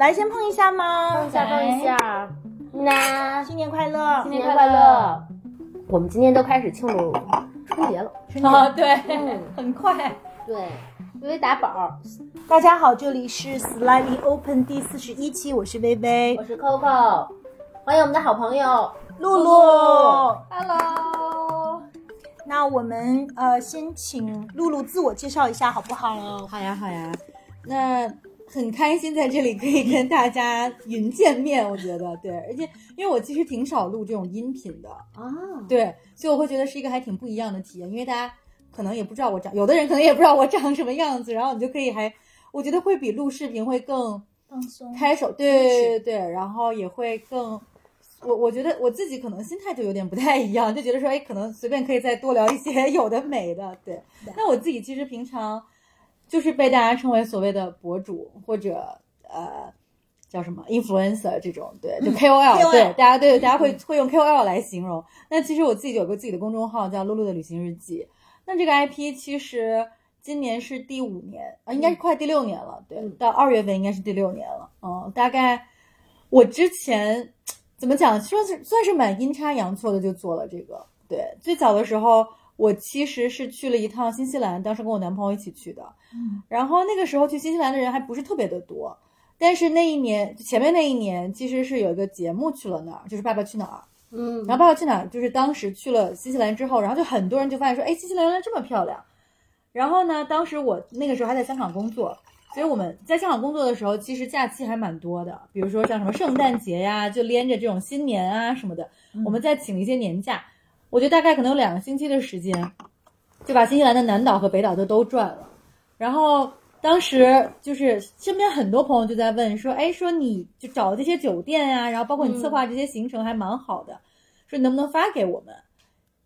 来，先碰一下吗？碰一下，碰一下。那新年快乐，新年快乐！我们今天都开始庆祝春节了啊！对，很快。对，微微打宝。大家好，这里是 Slightly Open 第四十一期，我是微微，我是 Coco，欢迎我们的好朋友露露。Hello。那我们呃，先请露露自我介绍一下，好不好？好呀，好呀。那。很开心在这里可以跟大家云见面，我觉得对，而且因为我其实挺少录这种音频的。啊，对，所以我会觉得是一个还挺不一样的体验，因为大家可能也不知道我长，有的人可能也不知道我长什么样子，然后你就可以还，我觉得会比录视频会更放松，开手，对对对对，然后也会更，我我觉得我自己可能心态就有点不太一样，就觉得说，哎，可能随便可以再多聊一些有的没的，对，那我自己其实平常。就是被大家称为所谓的博主或者呃叫什么 influencer 这种，对，就 KOL，对，大家对大家会会用 KOL 来形容。那其实我自己有个自己的公众号叫露露的旅行日记。那这个 IP 其实今年是第五年啊，应该是快第六年了，对，到二月份应该是第六年了。嗯，大概我之前怎么讲，算是算是蛮阴差阳错的就做了这个。对，最早的时候。我其实是去了一趟新西兰，当时跟我男朋友一起去的。嗯，然后那个时候去新西兰的人还不是特别的多，但是那一年前面那一年其实是有一个节目去了那儿，就是《爸爸去哪儿》。嗯，然后《爸爸去哪儿》就是当时去了新西兰之后，然后就很多人就发现说，哎，新西兰原来这么漂亮。然后呢，当时我那个时候还在香港工作，所以我们在香港工作的时候，其实假期还蛮多的，比如说像什么圣诞节呀，就连着这种新年啊什么的，我们再请一些年假。我觉得大概可能有两个星期的时间，就把新西兰的南岛和北岛都都转了。然后当时就是身边很多朋友就在问说：“哎，说你就找这些酒店呀，然后包括你策划这些行程还蛮好的，说能不能发给我们？”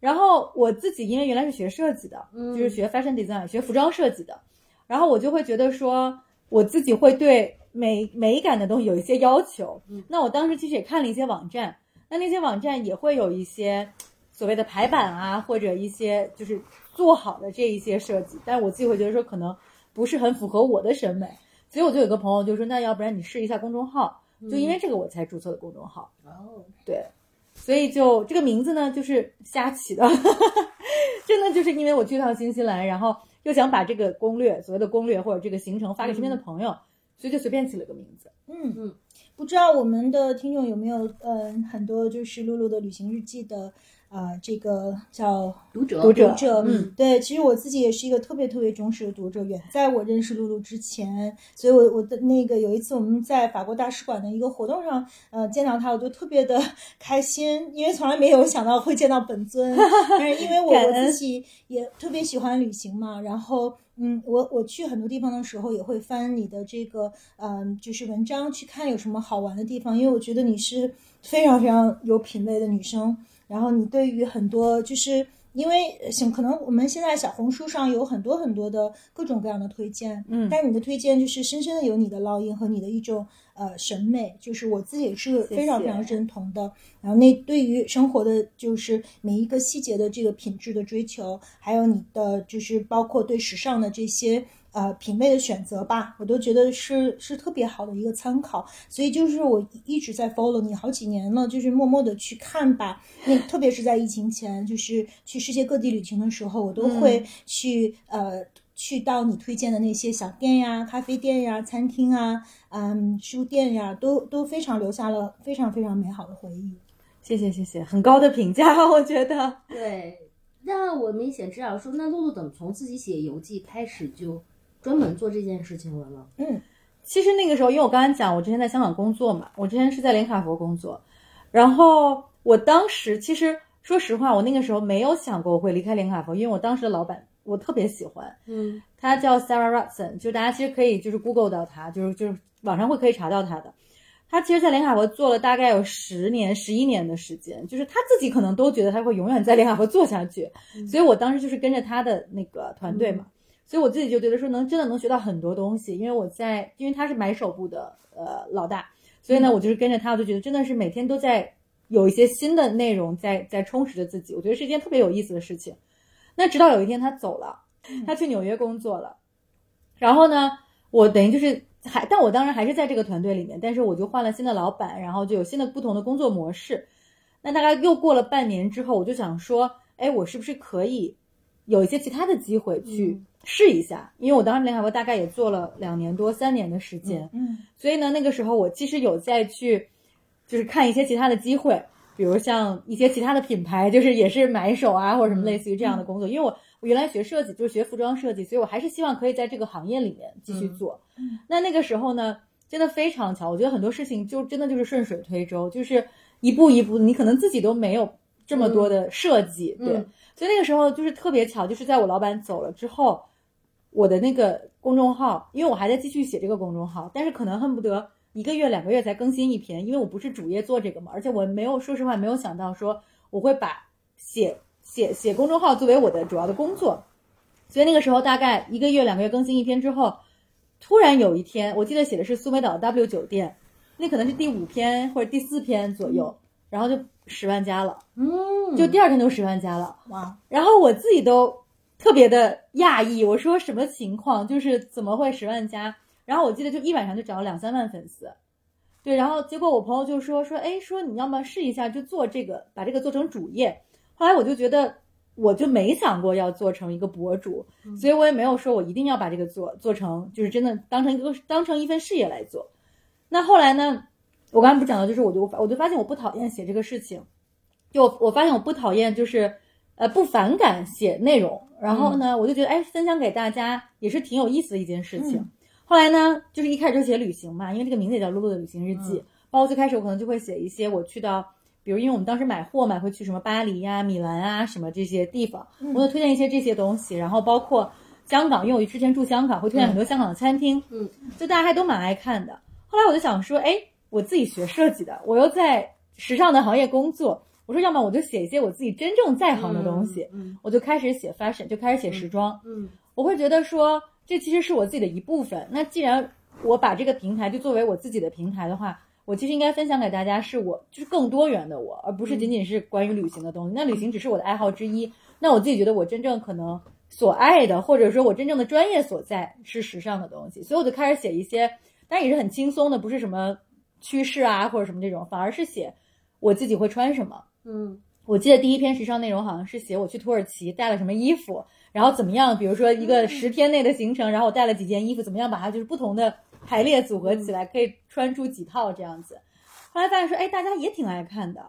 然后我自己因为原来是学设计的，就是学 fashion design，学服装设计的，然后我就会觉得说我自己会对美美感的东西有一些要求。那我当时其实也看了一些网站，那那些网站也会有一些。所谓的排版啊，或者一些就是做好的这一些设计，但是我自己会觉得说可能不是很符合我的审美，所以我就有个朋友就说，那要不然你试一下公众号，就因为这个我才注册的公众号。哦，对，所以就这个名字呢就是瞎起的，真的就是因为我去趟新西兰，然后又想把这个攻略，所谓的攻略或者这个行程发给身边的朋友，所以就随便起了个名字。嗯嗯，不知道我们的听众有没有嗯很多就是露露的旅行日记的。啊，这个叫读者，读者，嗯，对，其实我自己也是一个特别特别忠实的读者。远在我认识露露之前，所以我我的那个有一次我们在法国大使馆的一个活动上，呃，见到他，我就特别的 开心，因为从来没有想到会见到本尊。但是因为我我自己也特别喜欢旅行嘛，然后嗯，我我去很多地方的时候也会翻你的这个嗯，就是文章去看有什么好玩的地方，因为我觉得你是非常非常有品味的女生。然后你对于很多，就是因为像可能我们现在小红书上有很多很多的各种各样的推荐，嗯，但是你的推荐就是深深的有你的烙印和你的一种呃审美，就是我自己也是非常非常认同的。然后那对于生活的就是每一个细节的这个品质的追求，还有你的就是包括对时尚的这些。呃，品味的选择吧，我都觉得是是特别好的一个参考，所以就是我一直在 follow 你好几年了，就是默默的去看吧。那特别是在疫情前，就是去世界各地旅行的时候，我都会去呃去到你推荐的那些小店呀、咖啡店呀、餐厅啊、嗯书店呀，都都非常留下了非常非常美好的回忆。谢谢谢谢，很高的评价，我觉得。对，那我明显知道说，那露露怎么从自己写游记开始就。专门做这件事情了呢。嗯，其实那个时候，因为我刚才讲，我之前在香港工作嘛，我之前是在连卡佛工作，然后我当时其实说实话，我那个时候没有想过我会离开连卡佛，因为我当时的老板我特别喜欢，嗯，他叫 Sarah Rutson，就大家其实可以就是 Google 到他，就是就是网上会可以查到他的。他其实，在连卡佛做了大概有十年、十一年的时间，就是他自己可能都觉得他会永远在连卡佛做下去，所以我当时就是跟着他的那个团队嘛。所以我自己就觉得说能真的能学到很多东西，因为我在，因为他是买手部的呃老大，所以呢我就是跟着他，我就觉得真的是每天都在有一些新的内容在在充实着自己，我觉得是一件特别有意思的事情。那直到有一天他走了，他去纽约工作了，然后呢，我等于就是还，但我当然还是在这个团队里面，但是我就换了新的老板，然后就有新的不同的工作模式。那大概又过了半年之后，我就想说，哎，我是不是可以有一些其他的机会去试一下？因为我当时联海博大概也做了两年多、三年的时间，嗯所以呢，那个时候我其实有在去，就是看一些其他的机会，比如像一些其他的品牌，就是也是买手啊，或者什么类似于这样的工作。因为我我原来学设计，就是学服装设计，所以我还是希望可以在这个行业里面继续做。嗯那那个时候呢，真的非常巧，我觉得很多事情就真的就是顺水推舟，就是一步一步，你可能自己都没有这么多的设计，对。嗯所以那个时候就是特别巧，就是在我老板走了之后，我的那个公众号，因为我还在继续写这个公众号，但是可能恨不得一个月、两个月才更新一篇，因为我不是主业做这个嘛，而且我没有，说实话没有想到说我会把写写写公众号作为我的主要的工作，所以那个时候大概一个月、两个月更新一篇之后，突然有一天，我记得写的是苏梅岛 W 酒店，那可能是第五篇或者第四篇左右，然后就十万加了，嗯，就第二天就十万加了。哇，然后我自己都特别的讶异，我说什么情况？就是怎么会十万加？然后我记得就一晚上就涨了两三万粉丝，对，然后结果我朋友就说说，哎，说你要么试一下，就做这个，把这个做成主业。后来我就觉得，我就没想过要做成一个博主，所以我也没有说我一定要把这个做做成，就是真的当成一个当成一份事业来做。那后来呢，我刚才不讲到，就是我就我就发现我不讨厌写这个事情，就我我发现我不讨厌就是呃不反感写内容，然后呢，我就觉得哎分享给大家也是挺有意思的一件事情。嗯后来呢，就是一开始就写旅行嘛，因为这个名字也叫露露的旅行日记，嗯包括最开始我可能就会写一些我去到。比如，因为我们当时买货嘛，会去什么巴黎呀、米兰啊什么这些地方，嗯我就推荐一些这些东西。然后包括香港，因为我之前住香港，会推荐很多香港的餐厅，嗯，就大家还都蛮爱看的。后来我就想说，哎，我自己学设计的，我又在时尚的行业工作，我说要么我就写一些我自己真正在行的东西，嗯我就开始写 fashion，就开始写时装。嗯我会觉得说，这其实是我自己的一部分。那既然我把这个平台就作为我自己的平台的话，我其实应该分享给大家是我就是更多元的我，而不是仅仅是关于旅行的东西。那旅行只是我的爱好之一。那我自己觉得我真正可能所爱的，或者说我真正的专业所在是时尚的东西，所以我就开始写一些，但也是很轻松的，不是什么趋势啊或者什么这种，反而是写我自己会穿什么。嗯我记得第一篇时尚内容好像是写我去土耳其带了什么衣服，然后怎么样，比如说一个十天内的行程，然后我带了几件衣服，怎么样把它就是不同的排列组合起来，可以穿出几套这样子。后来发现说，哎，大家也挺爱看的，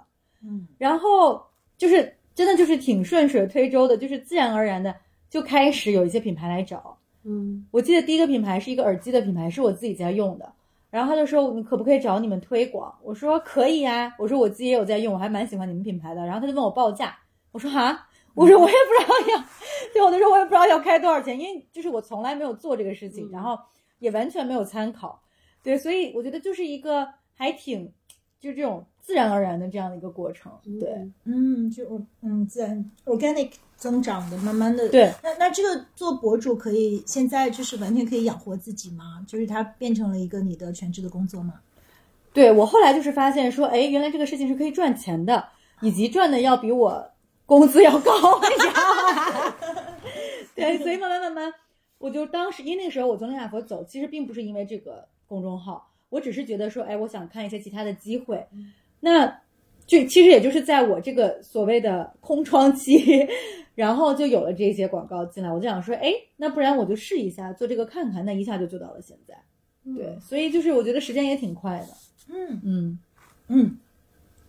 嗯然后就是真的就是挺顺水推舟的，就是自然而然的就开始有一些品牌来找。嗯我记得第一个品牌是一个耳机的品牌，是我自己在用的。然后他就说：“你可不可以找你们推广？”我说：“可以啊、我说：“我自己也有在用，我还蛮喜欢你们品牌的。”然后他就问我报价，我说：“啊，我说我也不知道要，对，我就说我也不知道要开多少钱，因为就是我从来没有做这个事情，嗯。然后也完全没有参考，对，所以我觉得就是一个还挺就是这种自然而然的这样的一个过程，对嗯，就嗯自然 organic 增长的，慢慢的。对。那那这个做博主可以现在就是完全可以养活自己吗？就是它变成了一个你的全职的工作吗？对我后来就是发现说，哎，原来这个事情是可以赚钱的，以及赚的要比我工资要高，你知道吗？对，所以慢慢慢慢，我就当时因为那个时候我从林雅佛走，其实并不是因为这个公众号，我只是觉得说，哎，我想看一些其他的机会。那就其实也就是在我这个所谓的空窗期，然后就有了这些广告进来，我就想说，哎，那不然我就试一下做这个看看，那一下就做到了现在。对，所以就是我觉得时间也挺快的。嗯嗯。嗯，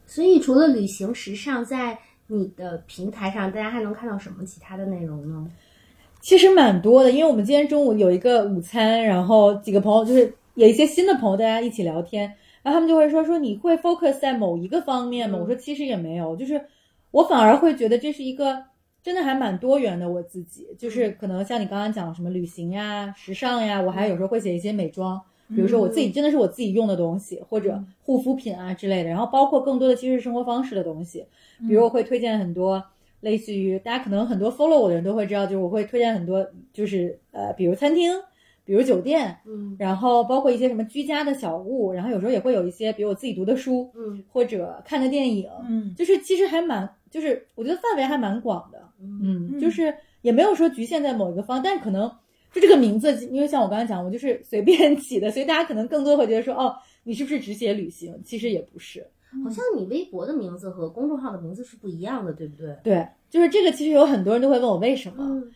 所以除了旅行时尚，在你的平台上，大家还能看到什么其他的内容呢？其实蛮多的，因为我们今天中午有一个午餐，然后几个朋友就是有一些新的朋友，大家一起聊天，然后他们就会说说你会 focus 在某一个方面吗？嗯我说其实也没有，就是我反而会觉得这是一个真的还蛮多元的。我自己就是可能像你刚刚讲什么旅行呀、时尚呀，我还有时候会写一些美妆，比如说我自己真的是我自己用的东西，或者护肤品啊之类的，然后包括更多的其实是生活方式的东西，比如我会推荐很多。类似于大家可能很多 follow 我的人都会知道，就是我会推荐很多，就是呃，比如餐厅，比如酒店，嗯然后包括一些什么居家的小物，然后有时候也会有一些，比如我自己读的书，嗯或者看的电影，嗯就是其实还蛮，就是我觉得范围还蛮广的，嗯就是也没有说局限在某一个方，但可能就这个名字，因为像我刚才讲，我就是随便 起的，所以大家可能更多会觉得说，哦，你是不是只写旅行？其实也不是。好像你微博的名字和公众号的名字是不一样的，对不对？对，就是这个。其实有很多人都会问我为什么。嗯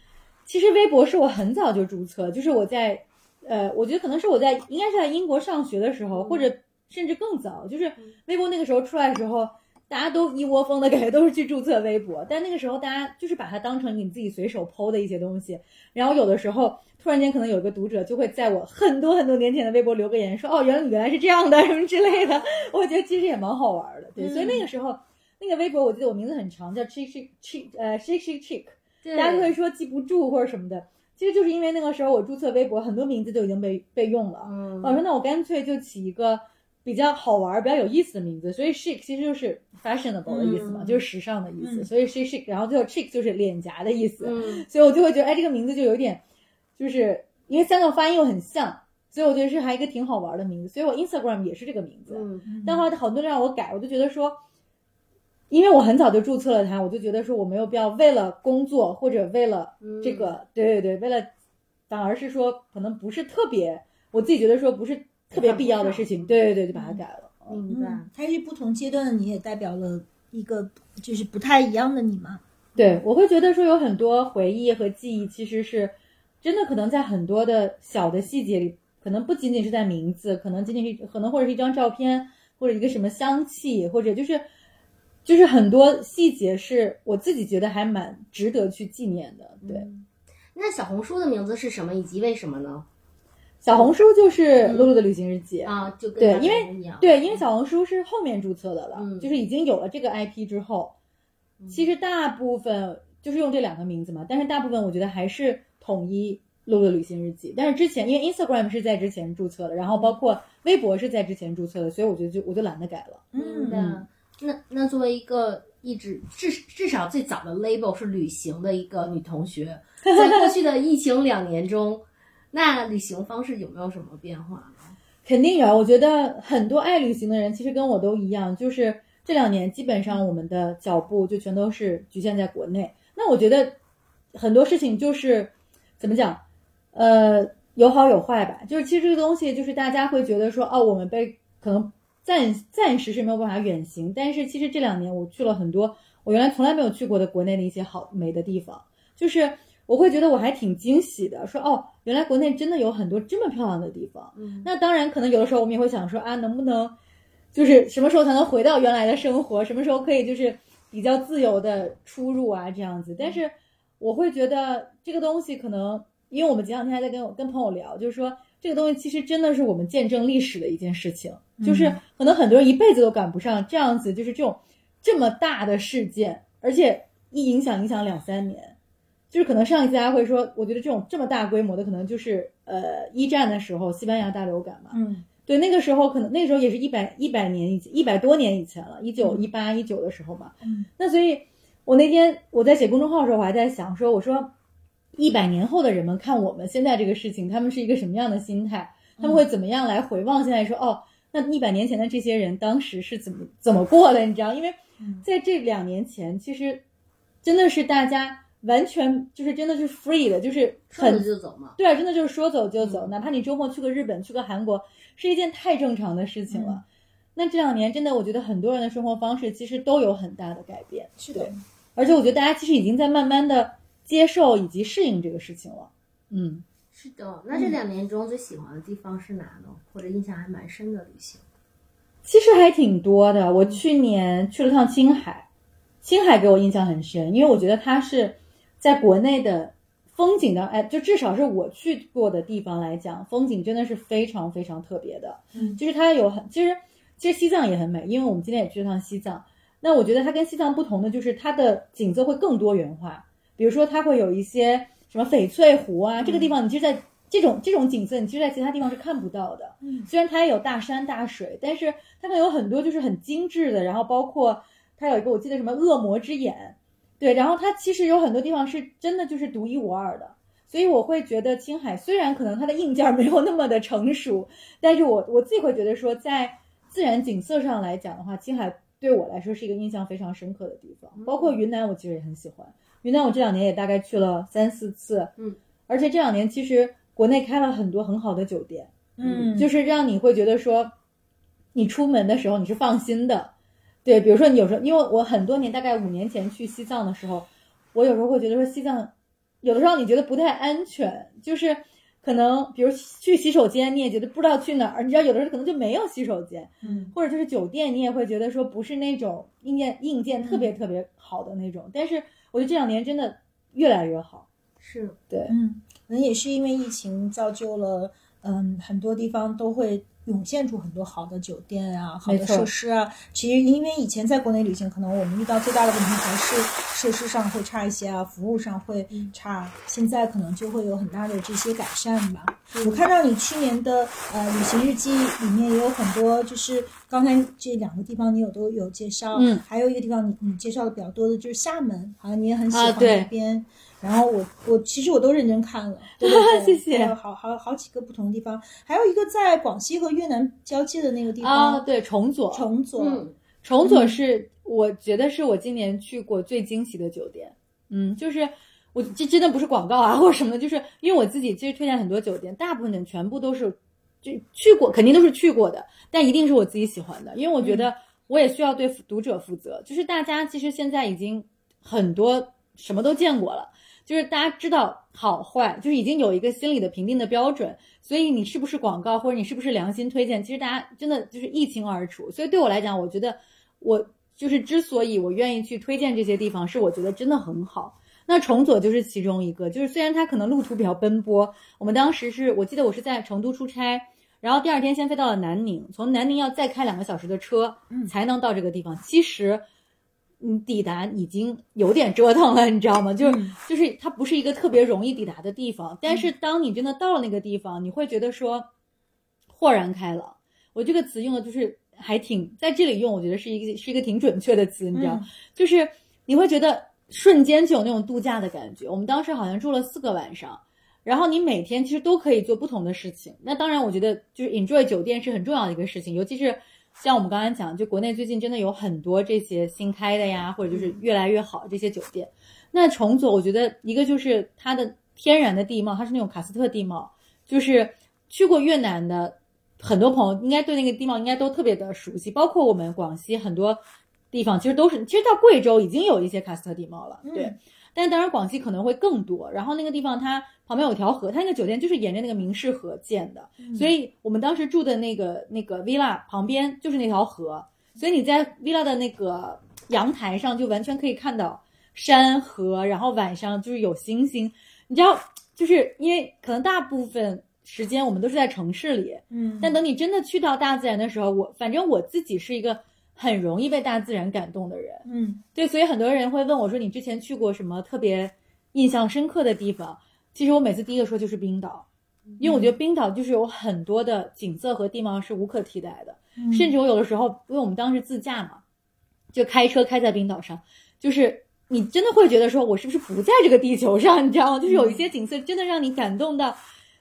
其实微博是我很早就注册，就是我在，呃，我觉得可能是我在应该是在英国上学的时候，或者甚至更早，就是微博那个时候出来的时候，大家都一窝蜂的感觉都是去注册微博，但那个时候大家就是把它当成你自己随手剖的一些东西，然后有的时候突然间可能有一个读者就会在我很多很多年前的微博留个言说，哦，原来你原来是这样的什么之类的，我觉得其实也蛮好玩的，对，所以那个时候那个微博我记得我名字很长，叫 chick chick chick 呃 chick chick chick。对，大家会说记不住或者什么的，其实就是因为那个时候我注册微博，很多名字就已经被被用了。嗯，我说那我干脆就起一个比较好玩、比较有意思的名字，所以 chic 其实就是 fashionable 的意思嘛，嗯就是时尚的意思。嗯所以 chic chic，然后最后 chic 就是脸颊的意思，嗯所以我就会觉得，哎，这个名字就有点，就是因为三个发音又很像，所以我觉得是还一个挺好玩的名字。所以我 Instagram 也是这个名字。嗯但后来好多人让我改，我就觉得说，因为我很早就注册了它，我就觉得说我没有必要为了工作或者为了嗯这个，对对对，为了，反而是说可能不是特别，我自己觉得说不是特别必要的事情，对对对，就把它改了。明白。嗯，它是不同阶段的你，也代表了一个就是不太一样的你嘛。对，我会觉得说有很多回忆和记忆，其实是真的可能在很多的小的细节里，可能不仅仅是在名字，可能仅仅是可能或者是一张照片，或者一个什么香气，或者就是就是很多细节是我自己觉得还蛮值得去纪念的。对，嗯那小红书的名字是什么，以及为什么呢？小红书就是露露的旅行日记。啊，就跟对，因为。对，因为小红书是后面注册的了，嗯就是已经有了这个 IP 之后，其实大部分就是用这两个名字嘛，但是大部分我觉得还是统一露露的旅行日记。但是之前因为 Instagram 是在之前注册的，然后包括微博是在之前注册的，所以我觉得就我就懒得改了。嗯。那那作为一个一直至至少最早的 label 是旅行的一个女同学，在过去的疫情两年中，那旅行方式有没有什么变化呢？肯定有，我觉得很多爱旅行的人其实跟我都一样，就是这两年基本上我们的脚步就全都是局限在国内。那我觉得很多事情就是怎么讲，呃，有好有坏吧。就是其实这个东西，就是大家会觉得说，哦，我们被可能暂暂时是没有办法远行，但是其实这两年我去了很多我原来从来没有去过的国内的一些好美的地方，就是我会觉得我还挺惊喜的，说哦，原来国内真的有很多这么漂亮的地方。嗯那当然，可能有的时候我们也会想说啊，能不能就是什么时候才能回到原来的生活？什么时候可以就是比较自由的出入啊这样子？但是我会觉得这个东西可能，因为我们前两天还在跟我跟朋友聊，就是说这个东西其实真的是我们见证历史的一件事情，就是可能很多人一辈子都赶不上这样子，就是这种这么大的事件，而且一影响影响两三年。就是可能上一次大家会说，我觉得这种这么大规模的，可能就是呃一战的时候西班牙大流感嘛，嗯对，那个时候可能那个时候也是一百一百年以前，一百多年以前了，一九一八一九的时候嘛。嗯，那所以，我那天我在写公众号的时候，我还在想说，我说一百年后的人们看我们现在这个事情，他们是一个什么样的心态？他们会怎么样来回望现在说，哦，那一百年前的这些人当时是怎么怎么过的？你知道，因为在这两年前，其实真的是大家完全就是真的是 free 的，就是说很走就走嘛。对啊，真的就是说走就走，哪怕你周末去个日本、去个韩国，是一件太正常的事情了。那这两年真的，我觉得很多人的生活方式其实都有很大的改变，是的，而且我觉得大家其实已经在慢慢的接受以及适应这个事情了。嗯，是的，那这两年中最喜欢的地方是哪呢？或者印象还蛮深的旅行？其实还挺多的。我去年去了趟青海，青海给我印象很深，因为我觉得它是在国内的风景的，哎，就至少是我去过的地方来讲，风景真的是非常非常特别的。嗯就是它有很，其实其实西藏也很美，因为我们今天也去了趟西藏。那我觉得它跟西藏不同的就是它的景色会更多元化，比如说它会有一些什么翡翠湖啊，这个地方你其实在这种这种景色，你其实在其他地方是看不到的。嗯虽然它也有大山大水，但是它们有很多就是很精致的，然后包括它有一个我记得什么恶魔之眼，对，然后它其实有很多地方是真的就是独一无二的。所以我会觉得青海虽然可能它的硬件没有那么的成熟，但是我我自己会觉得说，在自然景色上来讲的话，青海对我来说是一个印象非常深刻的地方。包括云南，我其实也很喜欢。云南我这两年也大概去了三四次，嗯，而且这两年其实国内开了很多很好的酒店，嗯，就是让你会觉得说，你出门的时候你是放心的。对，比如说你有时候，因为我很多年，大概五年前去西藏的时候，我有时候会觉得说西藏，有的时候你觉得不太安全，就是可能比如去洗手间，你也觉得不知道去哪儿，你知道有的时候可能就没有洗手间，嗯。或者就是酒店，你也会觉得说不是那种硬件硬件特别特别好的那种。但是我觉得这两年真的越来越好。是对，嗯，可能也是因为疫情造就了，嗯，很多地方都会涌现出很多好的酒店啊、好的设施啊。其实因为以前在国内旅行，可能我们遇到最大的问题还是设施上会差一些啊，服务上会差。现在可能就会有很大的这些改善吧。我看到你去年的呃旅行日记里面也有很多，就是刚才这两个地方你有都有介绍，嗯还有一个地方你你介绍的比较多的就是厦门，好像你也很喜欢那边。然后我我其实我都认真看了，对对 对谢谢还有好好好几个不同的地方，还有一个在广西和越南交界的那个地啊，方，对，崇左，崇左，嗯，重左是我觉得是我今年去过最惊喜的酒店。嗯，就是我这真的不是广告啊或者什么的，就是因为我自己其实推荐很多酒店，大部分的全部都是就去过，肯定都是去过的，但一定是我自己喜欢的，因为我觉得我也需要对读者负责。就是大家其实现在已经很多什么都见过了。就是大家知道好坏，就是已经有一个心理的评定的标准，所以你是不是广告或者你是不是良心推荐，其实大家真的就是一清二楚。所以对我来讲，我觉得我就是之所以我愿意去推荐这些地方，是我觉得真的很好。那崇左就是其中一个，就是虽然它可能路途比较奔波，我们当时是我记得我是在成都出差，然后第二天先飞到了南宁，从南宁要再开两个小时的车，嗯才能到这个地方。其实。嗯，抵达已经有点折腾了，你知道吗？就是、嗯就是它不是一个特别容易抵达的地方，但是当你真的到了那个地方，你会觉得说豁然开朗。我这个词用的就是还挺在这里用，我觉得是一个是一个挺准确的词，你知道，嗯就是你会觉得瞬间就有那种度假的感觉。我们当时好像住了四个晚上，然后你每天其实都可以做不同的事情。那当然，我觉得就是 enjoy 酒店是很重要的一个事情，尤其是像我们刚才讲，就国内最近真的有很多这些新开的呀，或者就是越来越好这些酒店。那崇左，我觉得一个就是它的天然的地貌，它是那种喀斯特地貌，就是去过越南的很多朋友应该对那个地貌应该都特别的熟悉，包括我们广西很多地方其实都是，其实到贵州已经有一些喀斯特地貌了，对。嗯但当然广西可能会更多，然后那个地方它旁边有条河，它那个酒店就是沿着那个明氏河建的，所以我们当时住的那个那个 villa 旁边就是那条河，所以你在 villa 的那个阳台上就完全可以看到山河，然后晚上就是有星星，你知道，就是因为可能大部分时间我们都是在城市里，嗯，但等你真的去到大自然的时候，我反正我自己是一个很容易被大自然感动的人，嗯对，所以很多人会问我说：“你之前去过什么特别印象深刻的地方？”其实我每次第一个说就是冰岛，因为我觉得冰岛就是有很多的景色和地貌是无可替代的，嗯甚至我有的时候，因为我们当时自驾嘛，就开车开在冰岛上，就是你真的会觉得说，我是不是不在这个地球上？你知道吗？就是有一些景色真的让你感动到，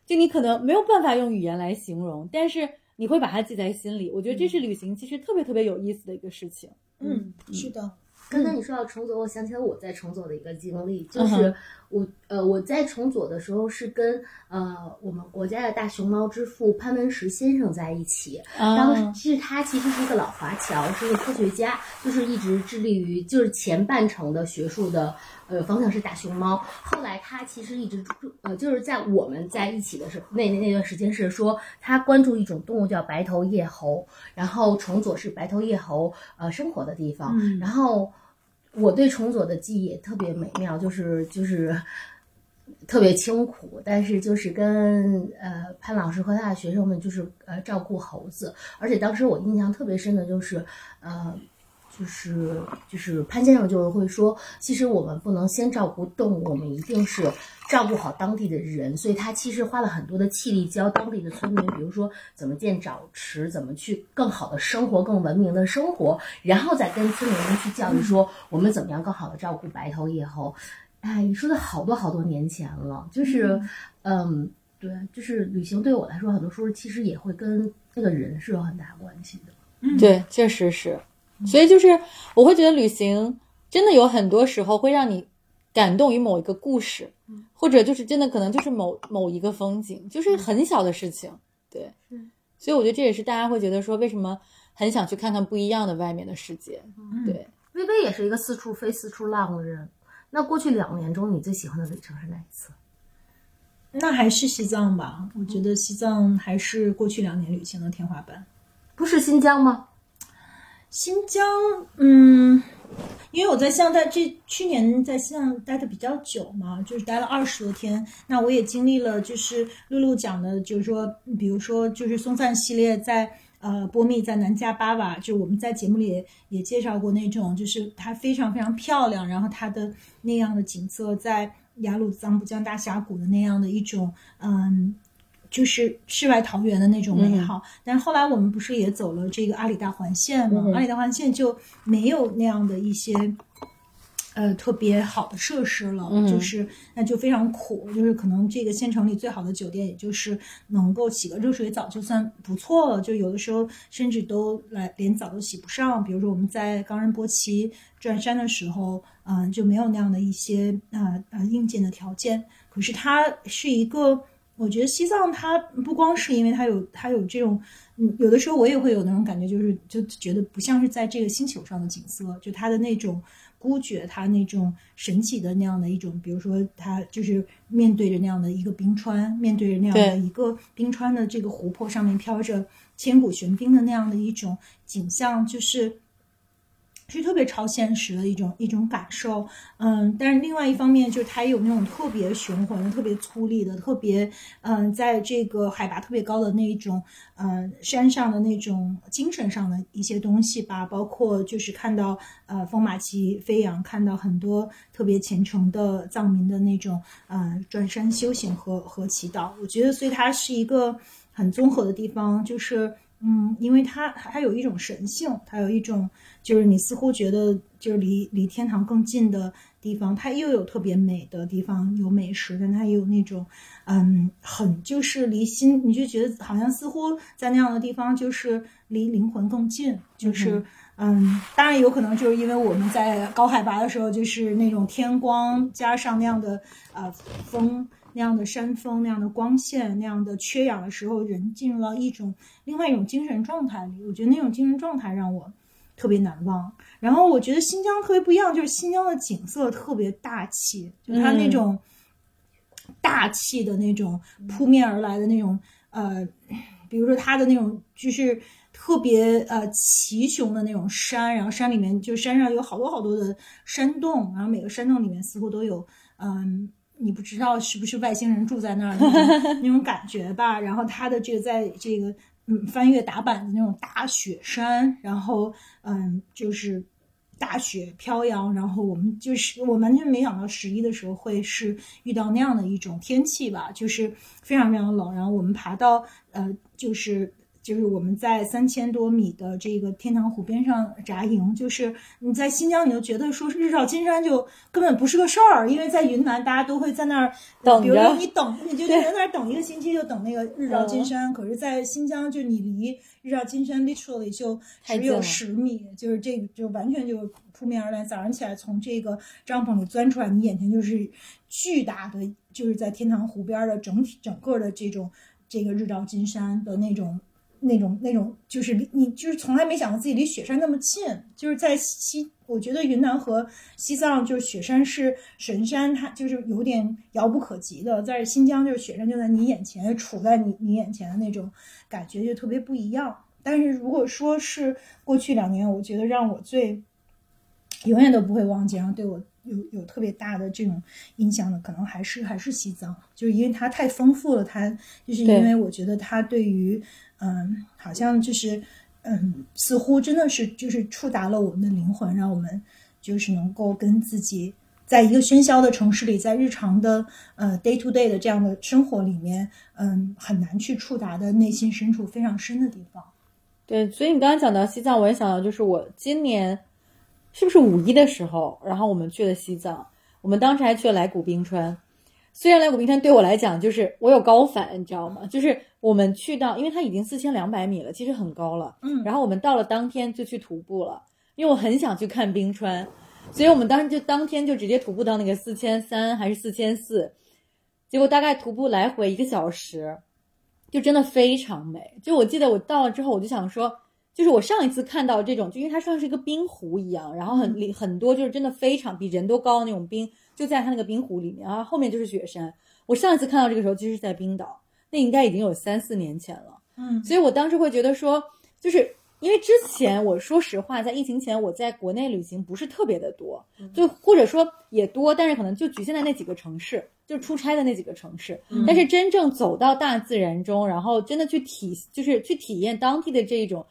就你可能没有办法用语言来形容，但是你会把它记在心里。我觉得这是旅行其实特别特别有意思的一个事情。嗯，是的，刚才你说到重走，我想起了我在重走的一个经历，就嗯是我呃我在崇左的时候是跟呃我们国家的大熊猫之父潘文石先生在一起。当时啊，其实他其实是一个老华侨，是一个科学家，就是一直致力于就是前半程的学术的呃方向是大熊猫。后来他其实一直注呃就是在我们在一起的时候那那那段时间是说他关注一种动物叫白头叶猴，然后崇左是白头叶猴呃生活的地方，嗯然后我对重左的记忆也特别美妙，就是就是特别清苦，但是就是跟呃潘老师和他的学生们就是呃照顾猴子，而且当时我印象特别深的就是呃。就是就是潘先生就会说，其实我们不能先照顾动物，我们一定是照顾好当地的人。所以他其实花了很多的气力教当地的村民，比如说怎么建沼池，怎么去更好的生活、更文明的生活，然后再跟村民们去教育说我们怎么样更好的照顾白头叶猴。哎，你说的好多好多年前了，就是，嗯，对，就是旅行对我来说，很多时候其实也会跟那个人是有很大关系的。嗯对，确实是。所以就是我会觉得旅行真的有很多时候会让你感动于某一个故事，或者就是真的可能就是某某一个风景，就是很小的事情，对，所以我觉得这也是大家会觉得说为什么很想去看看不一样的外面的世界，对。微微也是一个四处飞、四处浪的人。那过去两年中，你最喜欢的旅程是哪一次？那还是西藏吧，我觉得西藏还是过去两年旅行的天花板。不是新疆吗？新疆，嗯，因为我在西藏待这去年在西藏待的比较久嘛，就是待了二十多天。那我也经历了，就是露露讲的，就是说，比如说，就是松赞系列在呃波密在南迦巴瓦，就我们在节目里也介绍过那种，就是它非常非常漂亮，然后它的那样的景色在。雅鲁藏布江大峡谷的那样的一种，嗯，就是世外桃源的那种美好。但是后来我们不是也走了这个阿里大环线吗？阿里大环线就没有那样的一些。呃，特别好的设施了，就是那就非常苦，就是可能这个县城里最好的酒店，也就是能够洗个热水澡就算不错了。就有的时候甚至都来连澡都洗不上。比如说我们在冈仁波齐转山的时候，嗯，就没有那样的一些啊啊硬件的条件。可是它是一个，我觉得西藏它不光是因为它有它有这种，嗯，有的时候我也会有那种感觉，就是就觉得不像是在这个星球上的景色，就它的那种。孤绝，它那种神奇的那样的一种，比如说，它就是面对着那样的一个冰川，面对着那样的一个冰川的这个湖泊上面飘着千古玄冰的那样的一种景象，就是。是特别超现实的一种一种感受，嗯，但是另外一方面就是它也有那种特别雄浑、特别粗粝的、特别嗯，在这个海拔特别高的那一种嗯山上的那种精神上的一些东西吧，包括就是看到呃风马旗飞扬，看到很多特别虔诚的藏民的那种呃转山修行和和祈祷，我觉得所以它是一个很综合的地方，就是嗯，因为它它有一种神性，它有一种。就是你似乎觉得，就是离离天堂更近的地方，它又有特别美的地方，有美食，但它也有那种，嗯，很就是离心，你就觉得好像似乎在那样的地方，就是离灵魂更近。就是，嗯，当然有可能就是因为我们在高海拔的时候，就是那种天光加上那样的呃风，那样的山峰，那样的光线，那样的缺氧的时候，人进入到一种另外一种精神状态里。我觉得那种精神状态让我。特别难忘，然后我觉得新疆特别不一样，就是新疆的景色特别大气，就它那种大气的那种扑面而来的那种呃，比如说它的那种就是特别呃奇雄的那种山，然后山里面就山上有好多好多的山洞，然后每个山洞里面似乎都有嗯，你不知道是不是外星人住在那儿 那种感觉吧，然后它的这个在这个。嗯，翻越打板的那种大雪山，然后嗯，就是大雪飘扬，然后我们就是我完全没想到十一的时候会是遇到那样的一种天气吧，就是非常非常冷，然后我们爬到呃，就是。就是我们在三千多米的这个天堂湖边上扎营，就是你在新疆，你就觉得说日照金山就根本不是个事儿，因为在云南大家都会在那儿等，比如说你等，你就在那儿等一个星期，就等那个日照金山。可是，在新疆，就你离日照金山 literally 就只有十米，就是这个就完全就扑面而来。早上起来从这个帐篷里钻出来，你眼前就是巨大的，就是在天堂湖边的整体整个的这种这个日照金山的那种。那种那种就是离你就是从来没想过自己离雪山那么近，就是在西，我觉得云南和西藏就是雪山是神山，它就是有点遥不可及的。在新疆就是雪山就在你眼前，处在你你眼前的那种感觉就特别不一样。但是如果说是过去两年，我觉得让我最永远都不会忘记，然后对我有有特别大的这种印象的，可能还是还是西藏，就是因为它太丰富了，它就是因为我觉得它对于。嗯，好像就是，嗯，似乎真的是就是触达了我们的灵魂，让我们就是能够跟自己在一个喧嚣的城市里，在日常的呃 day to day 的这样的生活里面，嗯，很难去触达的内心深处非常深的地方。对，所以你刚刚讲到西藏，我也想到就是我今年是不是五一的时候，然后我们去了西藏，我们当时还去了来古冰川。虽然来古冰川对我来讲就是我有高反，你知道吗？就是我们去到，因为它已经四千两百米了，其实很高了。嗯，然后我们到了当天就去徒步了，因为我很想去看冰川，所以我们当时就当天就直接徒步到那个四千三还是四千四，结果大概徒步来回一个小时，就真的非常美。就我记得我到了之后，我就想说，就是我上一次看到这种，就因为它像是一个冰湖一样，然后很里很多就是真的非常比人都高的那种冰，就在它那个冰湖里面，啊后后面就是雪山。我上一次看到这个时候，其实是在冰岛，那应该已经有三四年前了。嗯所以我当时会觉得说，就是因为之前我说实话，在疫情前我在国内旅行不是特别的多，就或者说也多，但是可能就局限在那几个城市，就出差的那几个城市。但是真正走到大自然中，然后真的去体，就是去体验当地的这种。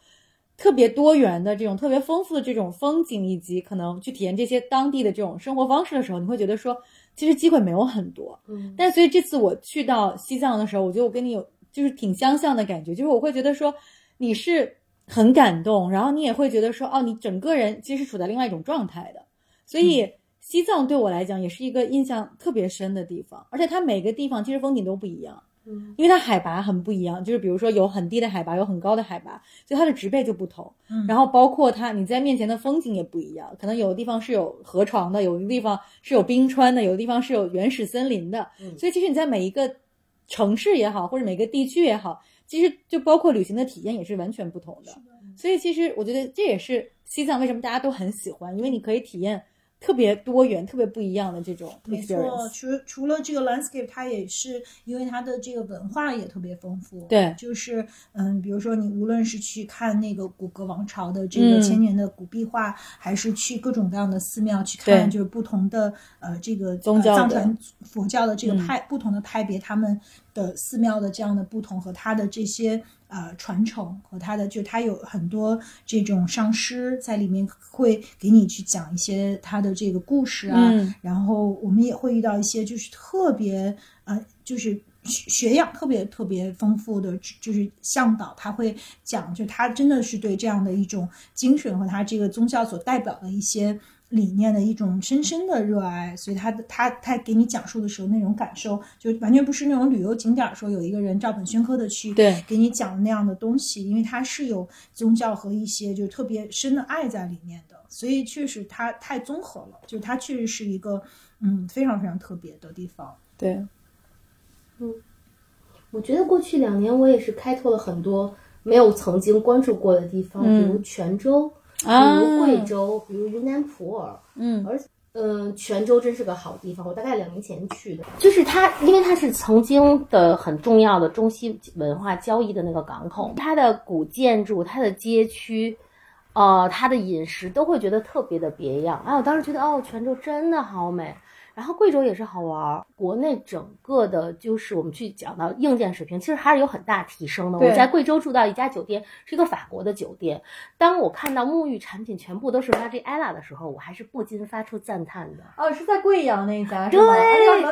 特别多元的这种特别丰富的这种风景，以及可能去体验这些当地的这种生活方式的时候，你会觉得说，其实机会没有很多。嗯但所以这次我去到西藏的时候，我觉得我跟你有就是挺相像的感觉，就是我会觉得说你是很感动，然后你也会觉得说哦，你整个人其实是处在另外一种状态的。所以西藏对我来讲也是一个印象特别深的地方，而且它每个地方其实风景都不一样。嗯因为它海拔很不一样，就是比如说有很低的海拔，有很高的海拔，所以它的植被就不同。嗯然后包括它你在面前的风景也不一样，可能有的地方是有河床的，有的地方是有冰川的，有的地方是有原始森林的。嗯所以其实你在每一个城市也好，或者每个地区也好，其实就包括旅行的体验也是完全不同的。所以其实我觉得这也是西藏为什么大家都很喜欢，因为你可以体验特别多元、特别不一样的这种没错，除除了这个 landscape，它也是因为它的这个文化也特别丰富。对。就是嗯，比如说你无论是去看那个古格王朝的这嗯。个千年的古壁画，还是去各种各样的寺庙去看，就是不同的呃这个宗教呃藏传佛教的这个嗯。派、不同的派别，他们的寺庙的这样的不同和它的这些。呃，传承和他的就他有很多这种上师在里面会给你去讲一些他的这个故事啊，嗯。然后我们也会遇到一些就是特别呃，就是学学养特别特别丰富的，就是向导，他会讲，就他真的是对这样的一种精神和他这个宗教所代表的一些理念的一种深深的热爱，所以他的他他给你讲述的时候那种感受，就完全不是那种旅游景点说有一个人照本宣科的去对给你讲那样的东西，因为它是有宗教和一些就特别深的爱在里面的，所以确实它太综合了，就它确实是一个嗯非常非常特别的地方。对，嗯我觉得过去两年我也是开拓了很多没有曾经关注过的地方，嗯比如泉州，啊比如贵州，比如云南普洱。嗯而嗯，泉州真是个好地方，我大概两年前去的。就是它，因为它是曾经的很重要的中西文化交易的那个港口，它的古建筑、它的街区，呃，它的饮食都会觉得特别的别样。哎，我当时觉得哦，泉州真的好美。然后贵州也是好玩儿，国内整个的，就是我们去讲到硬件水平，其实还是有很大提升的。我在贵州住到一家酒店，是一个法国的酒店。当我看到沐浴产品全部都是 Margiela，ella 的时候，我还是不禁发出赞叹的。哦，是在贵阳那家是对？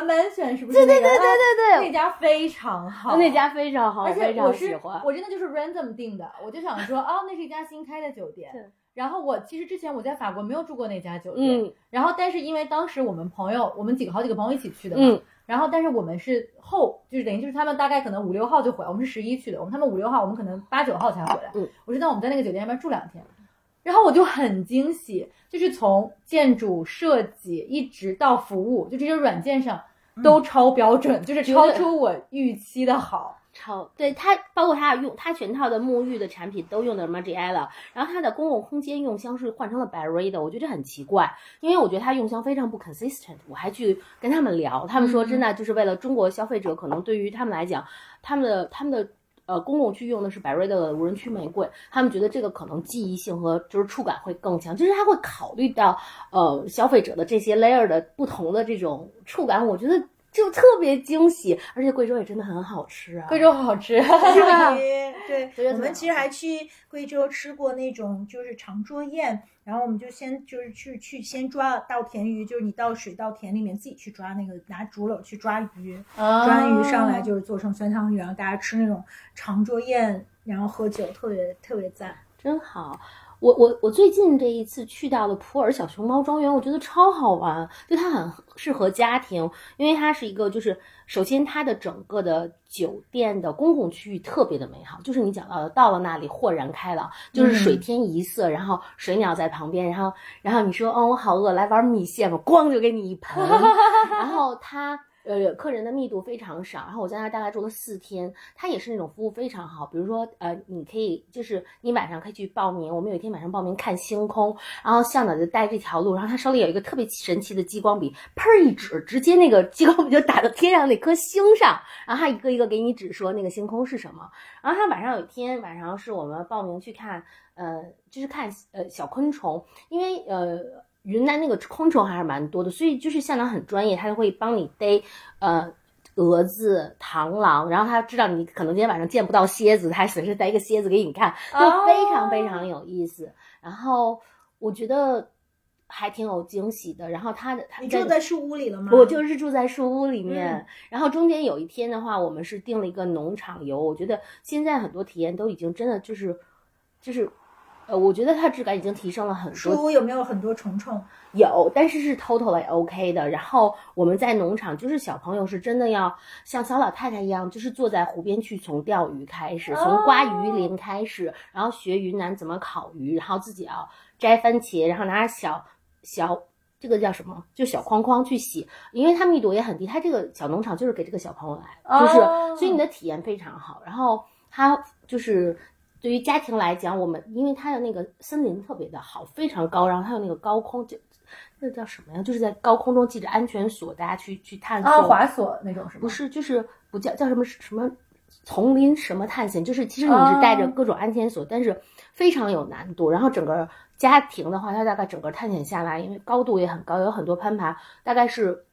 对对对对对对那家非常好，那家非常好，而且非我喜欢。我真的就是 random 定的，我就想说，哦，那是一家新开的酒店对。然后我其实之前我在法国没有住过那家酒店，嗯然后但是因为当时我们朋友，我们几个好几个朋友一起去的嘛，嗯然后但是我们是后，就是等于就是他们大概可能五六号就回来，我们是十一去的，我们他们五六号，我们可能八九号才回来。嗯，我知道我们在那个酒店那边住两天，然后我就很惊喜，就是从建筑设计一直到服务，就这些软件上都超标准，就是超出我预期的好。超对它，包括它用它全套的沐浴的产品都用的 Margiela，然后它的公共空间用香是换成了 Barry 的，我觉得很奇怪，因为我觉得它用香非常不 consistent。我还去跟他们聊，他们说真的就是为了中国消费者，可能对于他们来讲，他们的他们的。呃，公共区用的是百瑞的无人区玫瑰，他们觉得这个可能记忆性和就是触感会更强，就是他会考虑到呃消费者的这些 layer 的不同的这种触感，我觉得就特别惊喜，而且贵州也真的很好吃啊。贵州好吃，是吧对我们其实还去贵州吃过那种就是长桌宴，然后我们就先就是去去先抓稻田鱼，就是你到水稻田里面自己去抓那个拿竹篓去抓鱼，抓完鱼上来就是做成酸汤鱼，然后大家吃那种长桌宴，然后喝酒，特别特别赞。真好。我我我最近这一次去到了普洱小熊猫庄园，我觉得超好玩，就它很适合家庭，因为它是一个就是首先它的整个的酒店的公共区域特别的美好，就是你讲到的，到了那里豁然开朗，就是水天一色，然后水鸟在旁边，然后然后你说哦我好饿，来玩米线吧，咣就给你一盆，然后它。呃，客人的密度非常少。然后我在那大概住了四天，他也是那种服务非常好。比如说，呃，你可以就是你晚上可以去报名，我们有一天晚上报名看星空，然后向导就带这条路，然后他手里有一个特别神奇的激光笔，砰一指，直接那个激光笔就打到天上那颗星上，然后他一个一个给你指说那个星空是什么。然后他晚上有一天晚上是我们报名去看，呃，就是看呃小昆虫，因为呃。云南那个昆虫还是蛮多的，所以就是向导很专业，他就会帮你逮呃蛾子、螳螂，然后他知道你可能今天晚上见不到蝎子，他还随时带一个蝎子给你看，就非常非常有意思。然后我觉得还挺有惊喜的。然后他的你住在树屋里了吗？我就是住在树屋里面。然后中间有一天的话，我们是订了一个农场游。我觉得现在很多体验都已经真的就是就是。呃，我觉得它质感已经提升了很多。书有没有很多虫虫？有，但是是 totally OK 的。然后我们在农场，就是小朋友是真的要像小老太太一样，就是坐在湖边去从钓鱼开始，从刮鱼鳞开始，然后学云南怎么烤鱼，然后自己要摘番茄，然后拿着小小这个叫什么，就小框框去洗，因为它密度也很低。它这个小农场就是给这个小朋友来，就是所以你的体验非常好。然后它就是。对于家庭来讲，我们因为它的那个森林特别的好，非常高，然后它有那个高空，就那叫什么呀？就是在高空中系着安全锁，大家去去探索。啊，滑索那种是吗？不是，就是不叫叫什么什么丛林什么探险，就是其实你是带着各种安全锁，但是非常有难度。然后整个家庭的话，它大概整个探险下来，因为高度也很高，有很多攀爬，大概是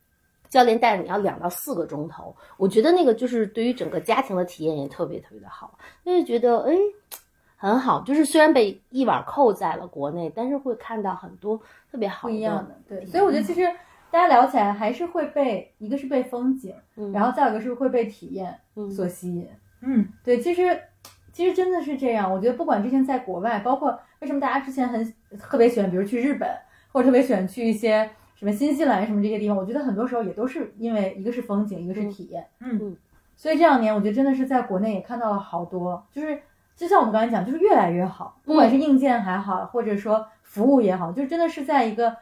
教练带着你要两到四个钟头。我觉得那个就是对于整个家庭的体验也特别特别的好，就是觉得哎。很好，就是虽然被一碗扣在了国内，但是会看到很多特别好不一样的。对，所以我觉得其实大家聊起来还是会被一个是被风景，然后再有一个是会被体验所吸引。嗯，对，其实其实真的是这样。我觉得不管之前在国外，包括为什么大家之前很特别喜欢，比如去日本，或者特别喜欢去一些什么新西兰什么这些地方，我觉得很多时候也都是因为一个是风景，一个是体验。嗯，所以这两年我觉得真的是在国内也看到了好多，就是。就像我们刚才讲，就是越来越好，不管是硬件还好，或者说服务也好，就真的是在一个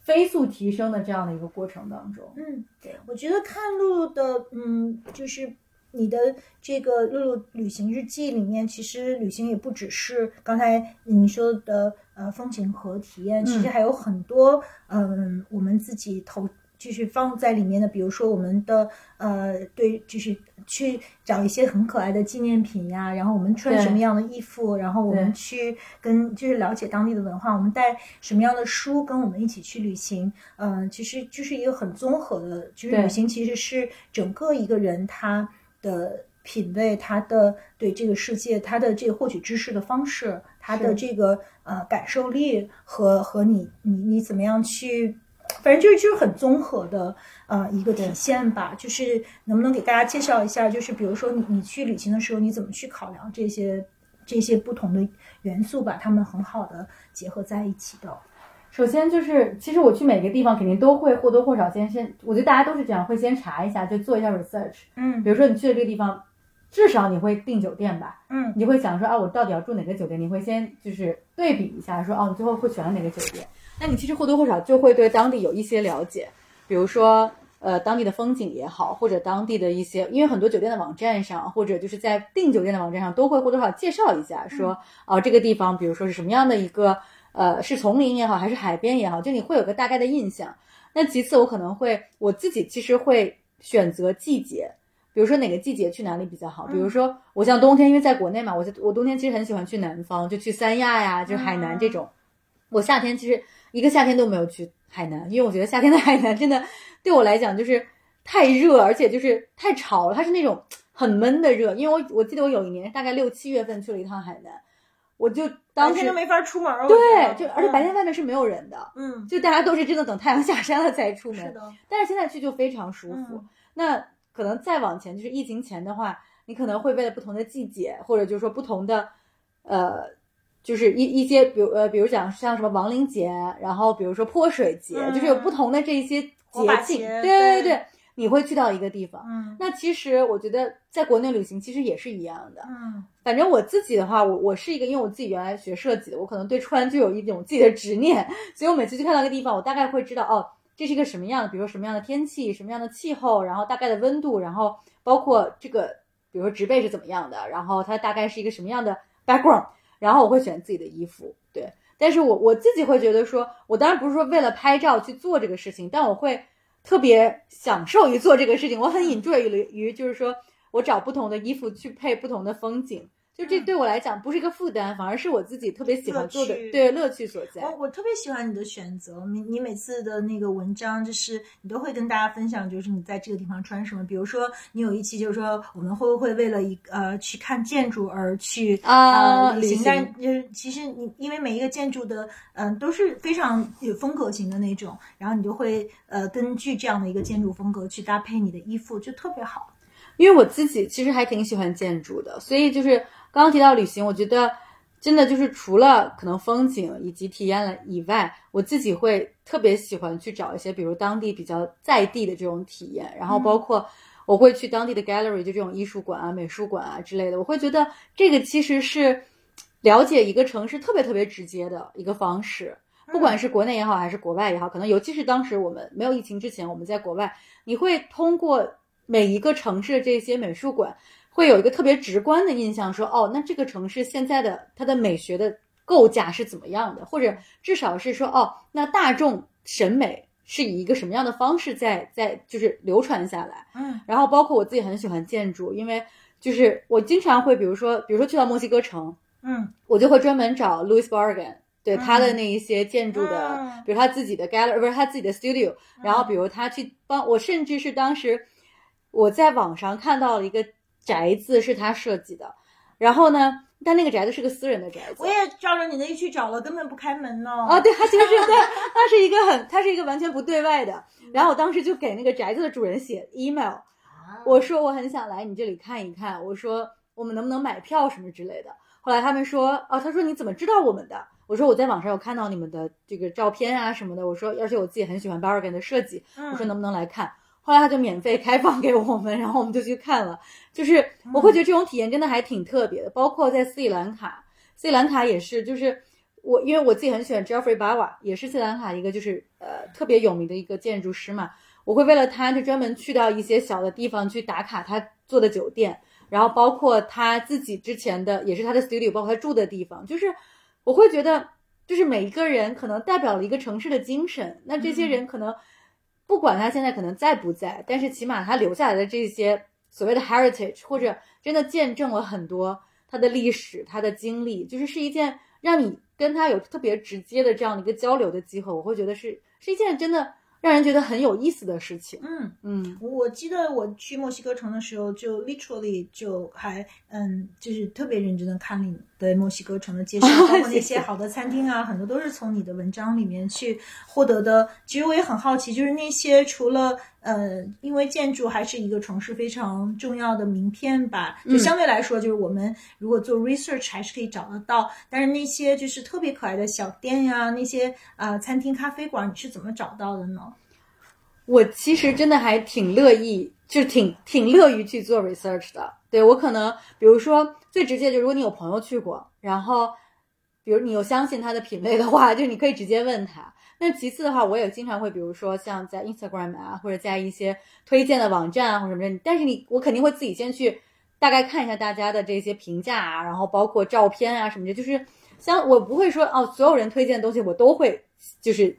飞速提升的这样的一个过程当中。嗯，对，我觉得看露露的，嗯，就是你的这个露露旅行日记里面，其实旅行也不只是刚才你说的呃风景和体验，其实还有很多嗯我们自己投。就是放在里面的，比如说我们的呃，对，就是去找一些很可爱的纪念品呀，然后我们穿什么样的衣服，然后我们去跟就是了解当地的文化，我们带什么样的书跟我们一起去旅行，嗯，其实就是一个很综合的，就是旅行其实是整个一个人他的品味，他的对这个世界，他的这个获取知识的方式，他的这个呃感受力和和你你你怎么样去。反正就是就是很综合的呃一个体现吧，就是能不能给大家介绍一下，就是比如说你你去旅行的时候，你怎么去考量这些这些不同的元素，把它们很好的结合在一起的。首先就是，其实我去每个地方肯定都会或多或少先先，我觉得大家都是这样，会先查一下，就做一下 research。嗯，比如说你去的这个地方，至少你会订酒店吧？嗯，你会想说啊，我到底要住哪个酒店？你会先就是对比一下，说哦，你最后会选了哪个酒店？那你其实或多或少就会对当地有一些了解，比如说，呃，当地的风景也好，或者当地的一些，因为很多酒店的网站上，或者就是在订酒店的网站上，都会或多或少介绍一下，说，哦，这个地方，比如说是什么样的一个，呃，是丛林也好，还是海边也好，就你会有个大概的印象。那其次，我可能会我自己其实会选择季节，比如说哪个季节去哪里比较好。比如说，我像冬天，因为在国内嘛，我我冬天其实很喜欢去南方，就去三亚呀，就海南这种。我夏天其实。一个夏天都没有去海南，因为我觉得夏天的海南真的对我来讲就是太热，而且就是太潮了。它是那种很闷的热。因为我我记得我有一年大概六七月份去了一趟海南，我就当时都没法出门。对，就而且白天外面是没有人的，嗯，就大家都是真的等太阳下山了才出门。是的。但是现在去就非常舒服。那可能再往前，就是疫情前的话，你可能会为了不同的季节，或者就是说不同的，呃。就是一一些，比如呃，比如讲像什么亡灵节，然后比如说泼水节，就是有不同的这些节庆，对对对，你会去到一个地方。嗯，那其实我觉得在国内旅行其实也是一样的。嗯，反正我自己的话，我我是一个，因为我自己原来学设计的，我可能对穿就有一种自己的执念，所以我每次去看到一个地方，我大概会知道哦，这是一个什么样的，比如说什么样的天气、什么样的气候，然后大概的温度，然后包括这个，比如说植被是怎么样的，然后它大概是一个什么样的 background，然后我会选自己的衣服，对。但是我我自己会觉得说，我当然不是说为了拍照去做这个事情，但我会特别享受于做这个事情，我很 enjoy 于于就是说我找不同的衣服去配不同的风景。就这对我来讲不是一个负担，反而是我自己特别喜欢做的，对乐趣所在。我我特别喜欢你的选择，你你每次的那个文章，就是你都会跟大家分享，就是你在这个地方穿什么。比如说，你有一期就是说，我们会不会为了一呃去看建筑而去啊旅行？但就是其实你因为每一个建筑的嗯都是非常有风格型的那种，然后你就会呃根据这样的一个建筑风格去搭配你的衣服，就特别好。因为我自己其实还挺喜欢建筑的，所以就是。刚刚提到旅行，我觉得真的就是除了可能风景以及体验了以外，我自己会特别喜欢去找一些，比如当地比较在地的这种体验，然后包括我会去当地的 gallery，就这种艺术馆啊、美术馆啊之类的。我会觉得这个其实是了解一个城市特别特别直接的一个方式，不管是国内也好，还是国外也好，可能尤其是当时我们没有疫情之前，我们在国外，你会通过每一个城市的这些美术馆。会有一个特别直观的印象，说哦，那这个城市现在的它的美学的构架是怎么样的，或者至少是说哦，那大众审美是以一个什么样的方式在在就是流传下来。嗯，然后包括我自己很喜欢建筑，因为就是我经常会比如说比如说去到墨西哥城，嗯，我就会专门找 Louis Bargan，对他的那一些建筑的，比如他自己的 gallery 不是他自己的 studio，然后比如他去帮我，甚至是当时我在网上看到了一个。宅子是他设计的，然后呢，但那个宅子是个私人的宅子。我也照着你那去找了，根本不开门呢。啊，对，他其实是对，他是一个很，他是一个完全不对外的。然后我当时就给那个宅子的主人写 email，我说我很想来你这里看一看，我说我们能不能买票什么之类的。后来他们说，哦，他说你怎么知道我们的？我说我在网上有看到你们的这个照片啊什么的。我说而且我自己很喜欢 Bargain 的设计，我说能不能来看？后来他就免费开放给我们，然后我们就去看了。就是我会觉得这种体验真的还挺特别的。包括在斯里兰卡，斯里兰卡也是，就是我因为我自己很喜欢 Jeffrey Bawa，也是斯里兰卡一个就是呃特别有名的一个建筑师嘛。我会为了他就专门去到一些小的地方去打卡他做的酒店，然后包括他自己之前的也是他的 studio，包括他住的地方。就是我会觉得，就是每一个人可能代表了一个城市的精神。那这些人可能。不管他现在可能在不在，但是起码他留下来的这些所谓的 heritage，或者真的见证了很多他的历史、他的经历，就是是一件让你跟他有特别直接的这样的一个交流的机会。我会觉得是是一件真的让人觉得很有意思的事情。嗯嗯，我记得我去墨西哥城的时候，就 literally 就还嗯，就是特别认真的看你对墨西哥城的介绍，包括那些好的餐厅啊，很多都是从你的文章里面去获得的。其实我也很好奇，就是那些除了呃，因为建筑还是一个城市非常重要的名片吧，就相对来说，就是我们如果做 research 还是可以找得到。但是那些就是特别可爱的小店呀，那些啊餐厅、咖啡馆，你是怎么找到的呢？我其实真的还挺乐意，就挺挺乐于去做 research 的。对我可能，比如说最直接，就如果你有朋友去过，然后，比如你又相信他的品味的话，就你可以直接问他。那其次的话，我也经常会，比如说像在 Instagram 啊，或者在一些推荐的网站啊，或者什么的。但是你，我肯定会自己先去大概看一下大家的这些评价啊，然后包括照片啊什么的。就是像我不会说哦，所有人推荐的东西我都会就是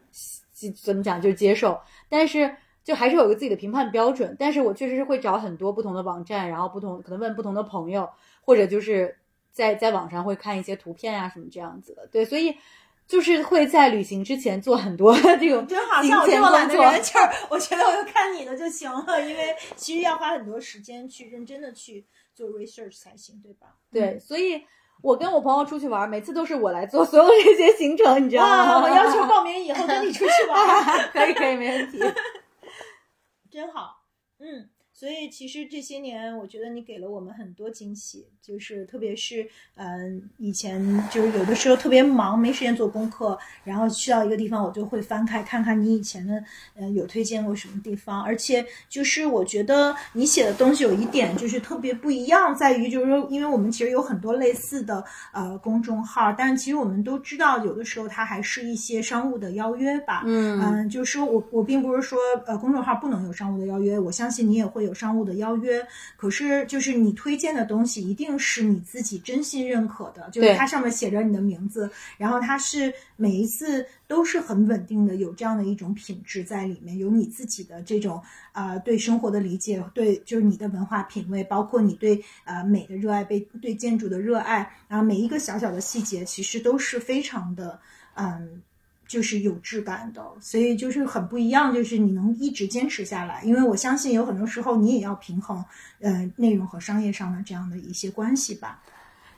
怎么讲，就是接受。但是。就还是有一个自己的评判标准，但是我确实是会找很多不同的网站，然后不同可能问不同的朋友，或者就是在在网上会看一些图片啊什么这样子的。对，所以就是会在旅行之前做很多 这种真好像我这么懒的人，就是我觉得我就看你的就行了，因为其实要花很多时间去认真的去做 research 才行，对吧？对，所以我跟我朋友出去玩，每次都是我来做所有这些行程，你知道吗？我要求报名以后跟你出去玩，可以可以没问题。真好，嗯，所以其实这些年，我觉得你给了我们很多惊喜，就是特别是嗯，以前就是有的时候特别忙，没时间做功课，然后去到一个地方，我就会翻开看看你以前的呃有推荐过什么地方，而且就是我觉得你写的东西有一点就是特别不一样，在于就是说，因为我们其实有很多类似的呃公众号，但是其实我们都知道，有的时候它还是一些商务的邀约吧，嗯。嗯，就是说我我并不是说呃公众号不能有商务的邀约，我相信你也会有商务的邀约。可是就是你推荐的东西一定是你自己真心认可的，就是它上面写着你的名字，然后它是每一次都是很稳定的，有这样的一种品质在里面，有你自己的这种啊、呃对生活的理解，对就是你的文化品味，包括你对呃美的热爱，被对建筑的热爱，然后每一个小小的细节其实都是非常的嗯。就是有质感的，所以就是很不一样，就是你能一直坚持下来，因为我相信有很多时候你也要平衡，呃，内容和商业上的这样的一些关系吧。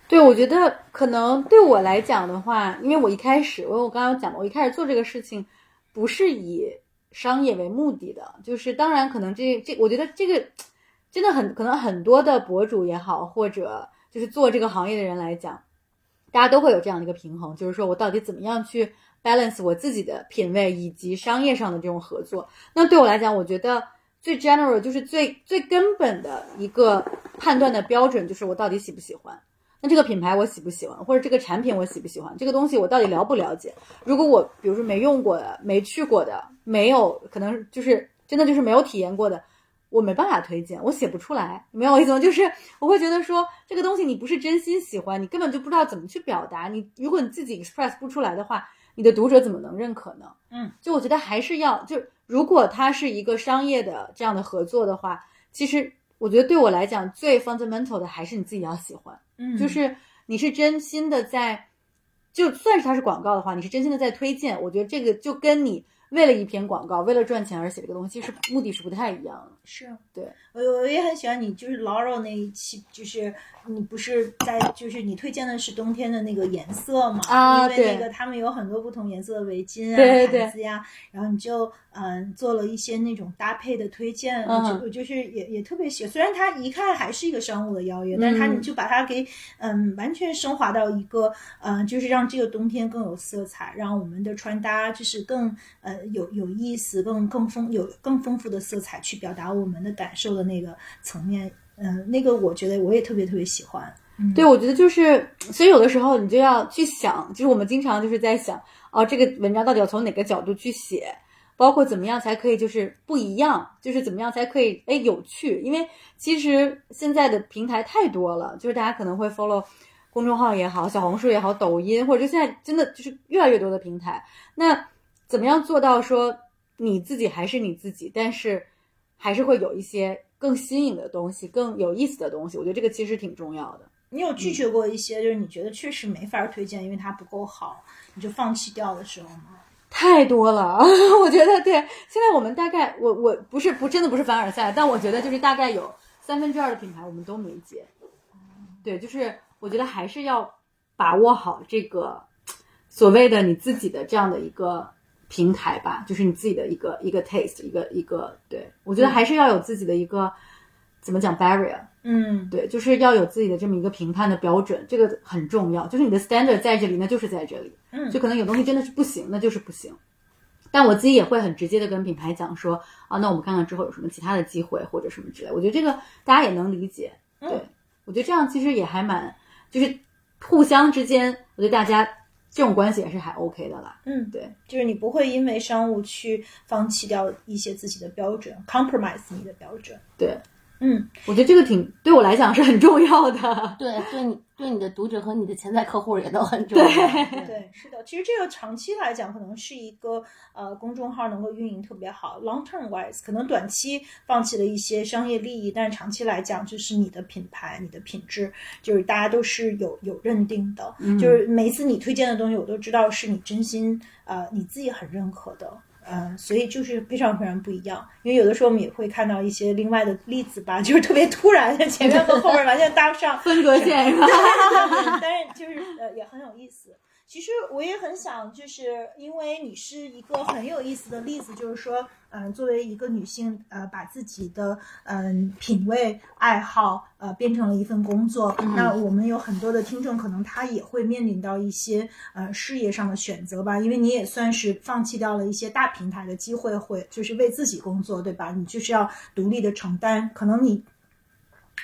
对，我觉得可能对我来讲的话，因为我一开始，因为我刚刚讲的，我一开始做这个事情不是以商业为目的的，就是当然可能这这，我觉得这个真的很可能很多的博主也好，或者就是做这个行业的人来讲，大家都会有这样的一个平衡，就是说我到底怎么样去 balance 我自己的品味以及商业上的这种合作。那对我来讲，我觉得最 general 就是最最根本的一个判断的标准，就是我到底喜不喜欢。那这个品牌我喜不喜欢，或者这个产品我喜不喜欢，这个东西我到底了不了解？如果我比如说没用过的、没去过的、没有可能就是真的就是没有体验过的，我没办法推荐，我写不出来，明白我意思吗？就是我会觉得说这个东西你不是真心喜欢，你根本就不知道怎么去表达。你如果你自己 express 不出来的话，你的读者怎么能认可呢？嗯，就我觉得还是要就如果它是一个商业的这样的合作的话，其实我觉得对我来讲最 fundamental 的还是你自己要喜欢。嗯就是你是真心的在，就算是它是广告的话，你是真心的在推荐。我觉得这个就跟你为了一篇广告，为了赚钱而写这个东西，其实目的是不太一样的。是对，我我也很喜欢你，就是 Laurel 那一期，就是你不是在，就是你推荐的是冬天的那个颜色嘛？啊因为那个他们有很多不同颜色的围巾啊、对对毯子呀，然后你就嗯做了一些那种搭配的推荐，嗯我就我就是也也特别喜欢。虽然它一看还是一个商务的邀约，但是它嗯你就把它给嗯完全升华到一个嗯，就是让这个冬天更有色彩，让我们的穿搭就是更呃有有意思，更更丰有更丰富的色彩去表达我们的感受的那个层面。嗯、那个我觉得我也特别特别喜欢。嗯，对，我觉得就是，所以有的时候你就要去想，就是我们经常就是在想，哦，这个文章到底要从哪个角度去写，包括怎么样才可以就是不一样，就是怎么样才可以哎有趣，因为其实现在的平台太多了，就是大家可能会 follow 公众号也好，小红书也好，抖音，或者就现在真的就是越来越多的平台，那怎么样做到说你自己还是你自己，但是还是会有一些更新颖的东西，更有意思的东西，我觉得这个其实挺重要的。你有拒绝过一些就是你觉得确实没法推荐，因为它不够好，你就放弃掉的时候吗？太多了，我觉得对。现在我们大概，我我不是不真的不是凡尔赛，但我觉得就是大概有三分之二的品牌我们都没接。对，就是我觉得还是要把握好这个所谓的你自己的这样的一个平台吧，就是你自己的一个一个 taste，一个一个，对我觉得还是要有自己的一个怎么讲 barrier，嗯，对，就是要有自己的这么一个评判的标准，这个很重要。就是你的 standard 在这里，那就是在这里。嗯就可能有东西真的是不行，那就是不行。但我自己也会很直接的跟品牌讲说啊，那我们看看之后有什么其他的机会或者什么之类。我觉得这个大家也能理解。对，嗯我觉得这样其实也还蛮，就是互相之间，我觉得大家这种关系也是还 OK 的啦。嗯，对，就是你不会因为商务去放弃掉一些自己的标准，compromise 你的标准。对，嗯，我觉得这个挺对我来讲是很重要的。对，对你对你的读者和你的潜在客户也都很重要。对对，是的。其实这个长期来讲，可能是一个呃公众号能够运营特别好，long term wise，可能短期放弃了一些商业利益，但是长期来讲，就是你的品牌、你的品质，就是大家都是有有认定的。就是每一次你推荐的东西，我都知道是你真心呃你自己很认可的。嗯，所以就是非常非常不一样，因为有的时候我们也会看到一些另外的例子吧，就是特别突然，前面和后面完全搭不上，分隔线是吧？但是就是呃也很有意思。其实我也很想，就是因为你是一个很有意思的例子，就是说，嗯、作为一个女性，呃，把自己的嗯、品味、爱好，呃，变成了一份工作。那我们有很多的听众，可能他也会面临到一些呃事业上的选择吧，因为你也算是放弃掉了一些大平台的机会，会就是为自己工作，对吧？你就是要独立的承担，可能你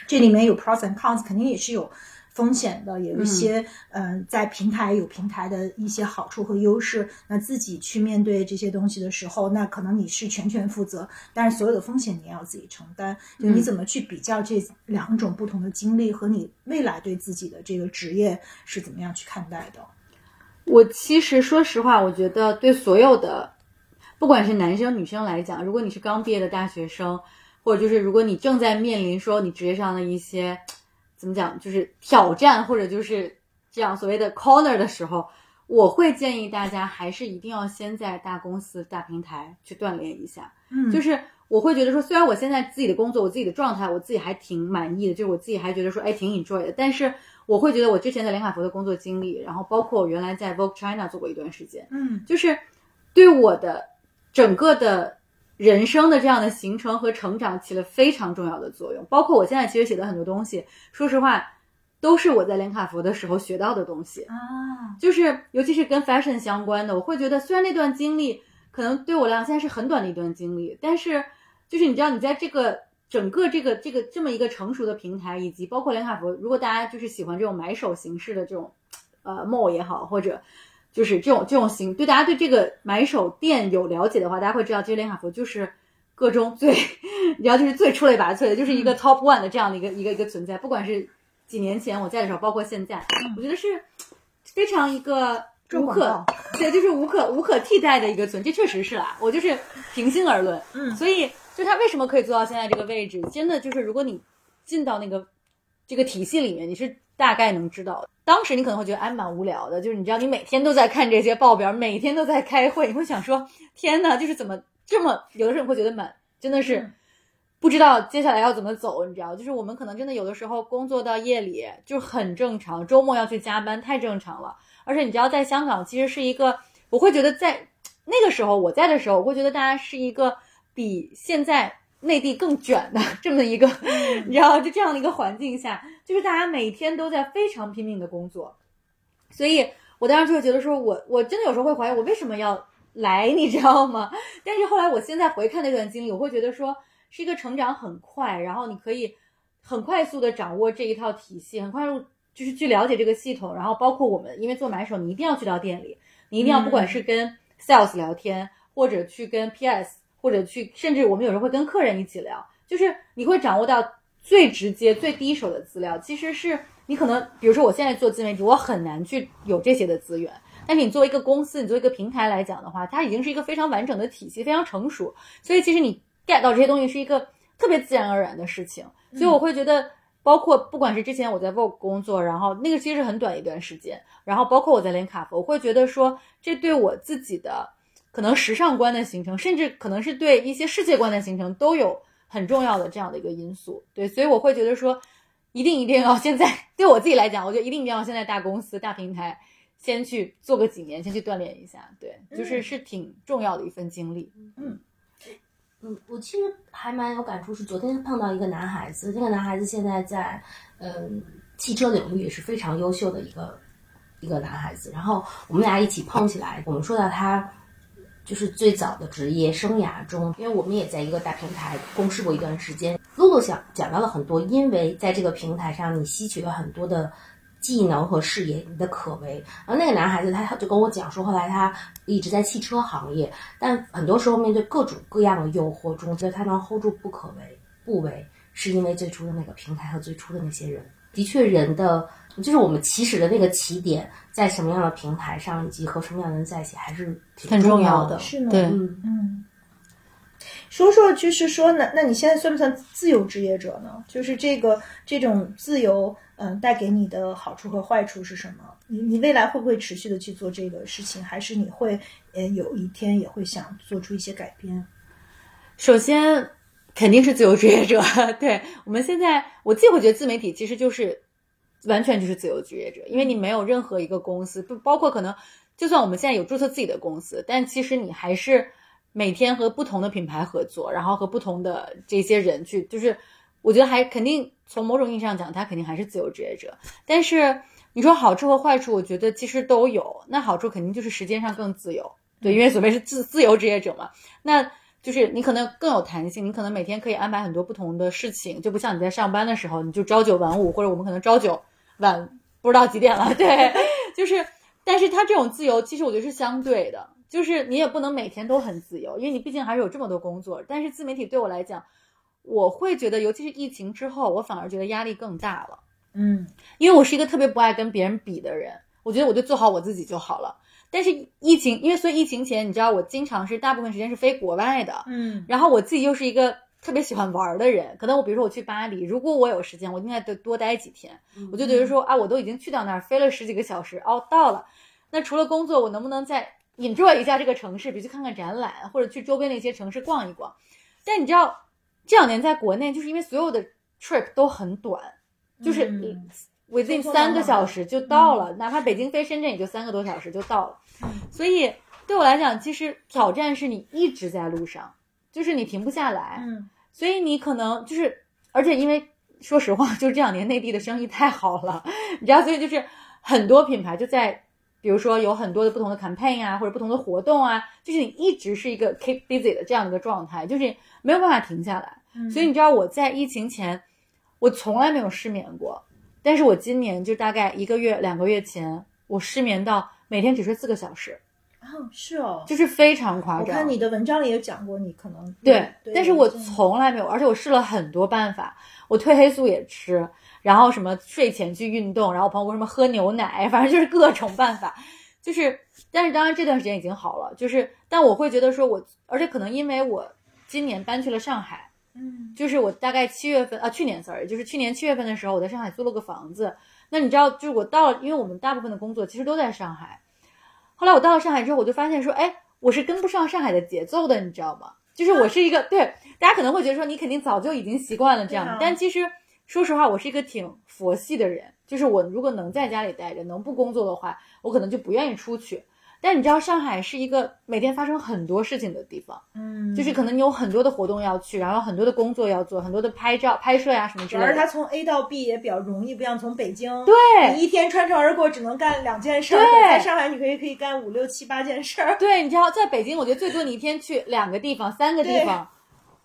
这里面有 pros and cons，肯定也是有风险的，有一些嗯、呃在平台有平台的一些好处和优势。那自己去面对这些东西的时候，那可能你是全权负责，但是所有的风险你也要自己承担。就你怎么去比较这两种不同的经历和你未来对自己的这个职业是怎么样去看待的？我其实说实话，我觉得对所有的，不管是男生女生来讲，如果你是刚毕业的大学生，或者就是如果你正在面临说你职业上的一些怎么讲，就是挑战或者就是这样所谓的 corner 的时候，我会建议大家还是一定要先在大公司、大平台去锻炼一下。嗯就是我会觉得说，虽然我现在自己的工作，我自己的状态，我自己还挺满意的，就是我自己还觉得说，哎，挺 enjoy 的。但是我会觉得我之前在连卡佛的工作经历，然后包括我原来在 Vogue China 做过一段时间，嗯就是对我的整个的人生的这样的形成和成长起了非常重要的作用。包括我现在其实写的很多东西，说实话，都是我在连卡佛的时候学到的东西。啊，就是尤其是跟 fashion 相关的，我会觉得虽然那段经历可能对我来讲现在是很短的一段经历，但是就是你知道你在这个整个这个这个这么一个成熟的平台，以及包括连卡佛，如果大家就是喜欢这种买手形式的这种呃 mall 也好，或者就是这种这种型，对大家对这个买手店有了解的话，大家会知道，其实连卡佛就是各中最，你知道就是最出类拔萃的，就是一个 top one 的这样的一个一个一个存在，不管是几年前我在的时候，包括现在，我觉得是非常一个无可对，就是无可无可替代的一个存，这确实是啦。我就是平心而论，嗯。所以就他为什么可以做到现在这个位置，真的就是如果你进到那个这个体系里面，你是大概能知道。当时你可能会觉得哎蛮无聊的，就是你知道你每天都在看这些报表，每天都在开会，你会想说天呐，就是怎么这么有的时候你会觉得满，真的是。嗯不知道接下来要怎么走，你知道，就是我们可能真的有的时候工作到夜里就很正常，周末要去加班太正常了。而且你知道，在香港其实是一个，我会觉得在那个时候我在的时候，我会觉得大家是一个比现在内地更卷的这么一个，你知道，就这样的一个环境下，就是大家每天都在非常拼命的工作，所以我当时就会觉得说我我真的有时候会怀疑我为什么要来，你知道吗？但是后来我现在回看那段经历，我会觉得说是一个成长很快，然后你可以很快速的掌握这一套体系，很快速就是去了解这个系统，然后包括我们因为做买手，你一定要去到店里，你一定要不管是跟 sales 聊天，或者去跟 PS，或者去甚至我们有时候会跟客人一起聊，就是你会掌握到最直接、最第一手的资料，其实是你可能比如说我现在做自媒体，我很难去有这些的资源。但是你作为一个公司，你作为一个平台来讲的话，它已经是一个非常完整的体系，非常成熟，所以其实你 get 到这些东西是一个特别自然而然的事情。所以我会觉得，包括不管是之前我在 Vogue 工作，然后那个其实是很短一段时间，然后包括我在连卡佛，我会觉得说，这对我自己的可能时尚观的形成，甚至可能是对一些世界观的形成，都有很重要的这样的一个因素。对，所以我会觉得说，一定一定要现在对我自己来讲，我觉得一定一定要现在大公司、大平台。先去做个几年，先去锻炼一下，对，就是嗯是挺重要的一份经历。嗯，嗯我其实还蛮有感触，是昨天碰到一个男孩子，那个男孩子现在在嗯汽车领域也是非常优秀的一个一个男孩子，然后我们俩一起碰起来，我们说到他就是最早的职业生涯中，因为我们也在一个大平台共事过一段时间，露露讲讲到了很多，因为在这个平台上你吸取了很多的。技能和视野，你的可为。然后那个男孩子他他就跟我讲说，后来他一直在汽车行业，但很多时候面对各种各样的诱惑中，觉得他能 hold 住不可为不为，是因为最初的那个平台和最初的那些人。的确，人的就是我们起始的那个起点，在什么样的平台上，以及和什么样的人在一起，还是挺很重要要的是呢，对嗯，嗯，说说就是说，那那你现在算不算自由职业者呢？就是这个这种自由，嗯、带给你的好处和坏处是什么？你你未来会不会持续的去做这个事情，还是你会呃有一天也会想做出一些改变？首先肯定是自由职业者，对我们现在我自己会觉得自媒体其实就是完全就是自由职业者，因为你没有任何一个公司，不包括可能，就算我们现在有注册自己的公司，但其实你还是每天和不同的品牌合作，然后和不同的这些人去，就是我觉得还肯定从某种意义上讲，他肯定还是自由职业者。但是你说好处和坏处，我觉得其实都有。那好处肯定就是时间上更自由，对，因为所谓是自自由职业者嘛，那。就是你可能更有弹性，你可能每天可以安排很多不同的事情，就不像你在上班的时候，你就朝九晚五，或者我们可能朝九晚不知道几点了。对，就是，但是他这种自由，其实我觉得是相对的，就是你也不能每天都很自由，因为你毕竟还是有这么多工作。但是自媒体对我来讲，我会觉得，尤其是疫情之后，我反而觉得压力更大了。嗯，因为我是一个特别不爱跟别人比的人，我觉得我就做好我自己就好了。但是疫情，因为所以疫情前，你知道我经常是大部分时间是飞国外的，嗯，然后我自己又是一个特别喜欢玩的人，可能我比如说我去巴黎，如果我有时间，我应该得多待几天，我就觉得说啊，我都已经去到那儿，飞了十几个小时，哦，到了，那除了工作，我能不能再 enjoy 一下这个城市，比如去看看展览，或者去周边的一些城市逛一逛？但你知道这两年在国内，就是因为所有的 trip 都很短，就是你。Within 三个小时就到了，哪怕北京飞深圳也就三个多小时就到了。所以对我来讲，其实挑战是你一直在路上，就是你停不下来。嗯，所以你可能就是，而且因为说实话，就是这两年内地的生意太好了，你知道，所以就是很多品牌就在，比如说有很多的不同的 campaign 啊，或者不同的活动啊，就是你一直是一个 keep busy 的这样的一个状态，就是没有办法停下来。所以你知道我在疫情前，我从来没有失眠过。但是我今年就大概一个月、两个月前，我失眠到每天只睡四个小时。哦，是哦，就是非常夸张。我看你的文章里有讲过，你可能对，但是我从来没有，而且我试了很多办法，我褪黑素也吃，然后什么睡前去运动，然后我朋友说什么喝牛奶，反正就是各种办法，就是，但是当然这段时间已经好了，就是，但我会觉得说我，而且可能因为我今年搬去了上海。嗯，就是我大概七月份啊，去年 sorry，就是去年七月份的时候，我在上海租了个房子。那你知道，就是我到了，因为我们大部分的工作其实都在上海。后来我到了上海之后，我就发现说，哎，我是跟不上上海的节奏的，你知道吗？就是我是一个对大家可能会觉得说，你肯定早就已经习惯了这样，但其实说实话，我是一个挺佛系的人。就是我如果能在家里待着，能不工作的话，我可能就不愿意出去。但你知道上海是一个每天发生很多事情的地方，嗯，就是可能你有很多的活动要去，然后很多的工作要做，很多的拍照、拍摄呀什么之类的。而它从 A 到 B 也比较容易，不像从北京，对，你一天穿城而过只能干两件事，对，在上海你可以可以干五六七八件事。对，你知道在北京，我觉得最多你一天去两个地方、三个地方，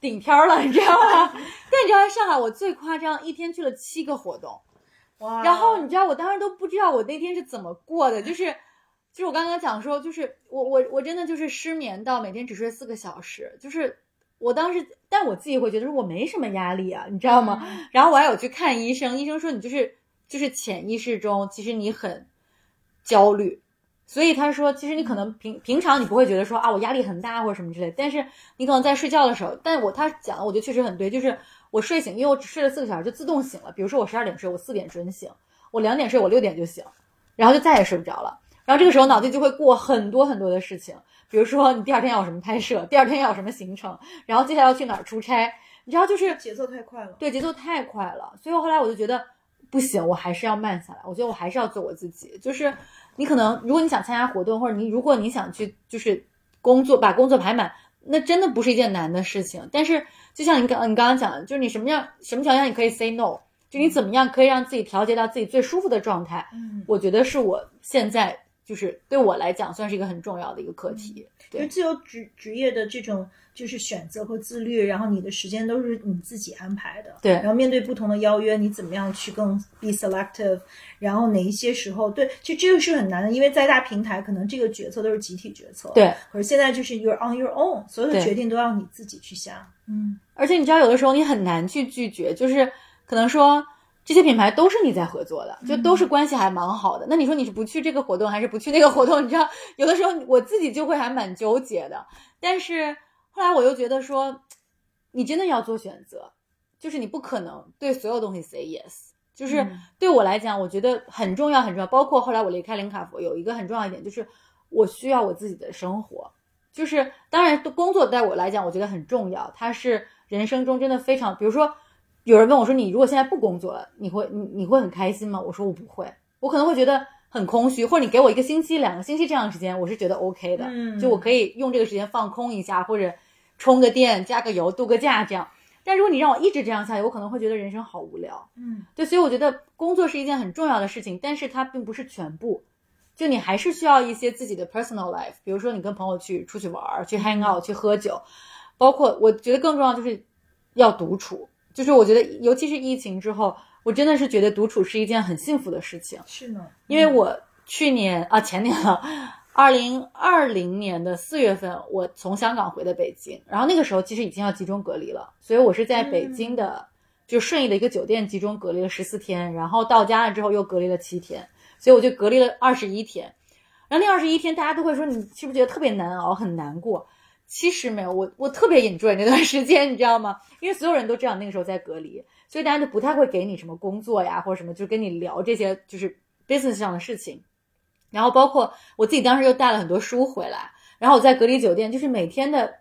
顶天了，你知道吗？但你知道在上海，我最夸张，一天去了七个活动，哇！然后你知道我当时都不知道我那天是怎么过的，就是。就是我刚刚讲说，就是我我我真的就是失眠到每天只睡四个小时，就是我当时，但我自己会觉得说我没什么压力啊，你知道吗？然后我还有去看医生，医生说你就是就是潜意识中其实你很焦虑，所以他说其实你可能平平常你不会觉得说啊我压力很大或者什么之类，但是你可能在睡觉的时候，但我他讲的我觉得确实很对，就是我睡醒，因为我只睡了四个小时就自动醒了，比如说我十二点睡，我四点准醒，我两点睡，我六点就醒，然后就再也睡不着了。然后这个时候脑子就会过很多很多的事情，比如说你第二天要有什么拍摄，第二天要有什么行程，然后接下来要去哪儿出差，你知道就是节奏太快了，对，节奏太快了。所以我后来我就觉得不行，我还是要慢下来。我觉得我还是要做我自己。就是你可能如果你想参加活动，或者你如果你想去就是工作把工作排满，那真的不是一件难的事情。但是就像你刚你刚刚讲的，就是你什么样什么条件你可以 say no，就你怎么样可以让自己调节到自己最舒服的状态。嗯，我觉得是我现在。就是对我来讲，算是一个很重要的一个课题。就自由职职业的这种，就是选择和自律，然后你的时间都是你自己安排的。对。然后面对不同的邀约，你怎么样去更 be selective？然后哪一些时候，对，其实这个是很难的，因为在大平台，可能这个决策都是集体决策。对。可是现在就是 you're on your own，所有的决定都要你自己去下。嗯。而且你知道，有的时候你很难去拒绝，就是可能说。这些品牌都是你在合作的，就都是关系还蛮好的。那你说你是不去这个活动，还是不去那个活动？你知道，有的时候我自己就会还蛮纠结的。但是后来我又觉得说，你真的要做选择，就是你不可能对所有东西 say yes。就是对我来讲，我觉得很重要，很重要。包括后来我离开林卡佛，有一个很重要一点，就是我需要我自己的生活。就是当然，工作对我来讲，我觉得很重要，它是人生中真的非常，比如说。有人问我说：“你如果现在不工作了，你会你你会很开心吗？”我说：“我不会，我可能会觉得很空虚，或者你给我一个星期、两个星期这样的时间，我是觉得 OK 的，嗯就我可以用这个时间放空一下，或者充个电、加个油、度个假这样。但如果你让我一直这样下去，我可能会觉得人生好无聊。嗯对，所以我觉得工作是一件很重要的事情，但是它并不是全部。就你还是需要一些自己的 personal life，比如说你跟朋友去出去玩儿、去 hang out、去喝酒，包括我觉得更重要就是要独处。就是我觉得，尤其是疫情之后，我真的是觉得独处是一件很幸福的事情。是呢，因为我去年啊前年了，二零二零年的四月份，我从香港回的北京，然后那个时候其实已经要集中隔离了，所以我是在北京的、就顺义的一个酒店集中隔离了十四天，然后到家了之后又隔离了七天，所以我就隔离了二十一天。然后那二十一天，大家都会说你是不是觉得特别难熬，很难过？其实没有，我我特别 enjoy 那段时间，你知道吗？因为所有人都知道那个时候在隔离，所以大家就不太会给你什么工作呀，或者什么，就跟你聊这些就是 business 上的事情。然后包括我自己当时又带了很多书回来，然后我在隔离酒店，就是每天的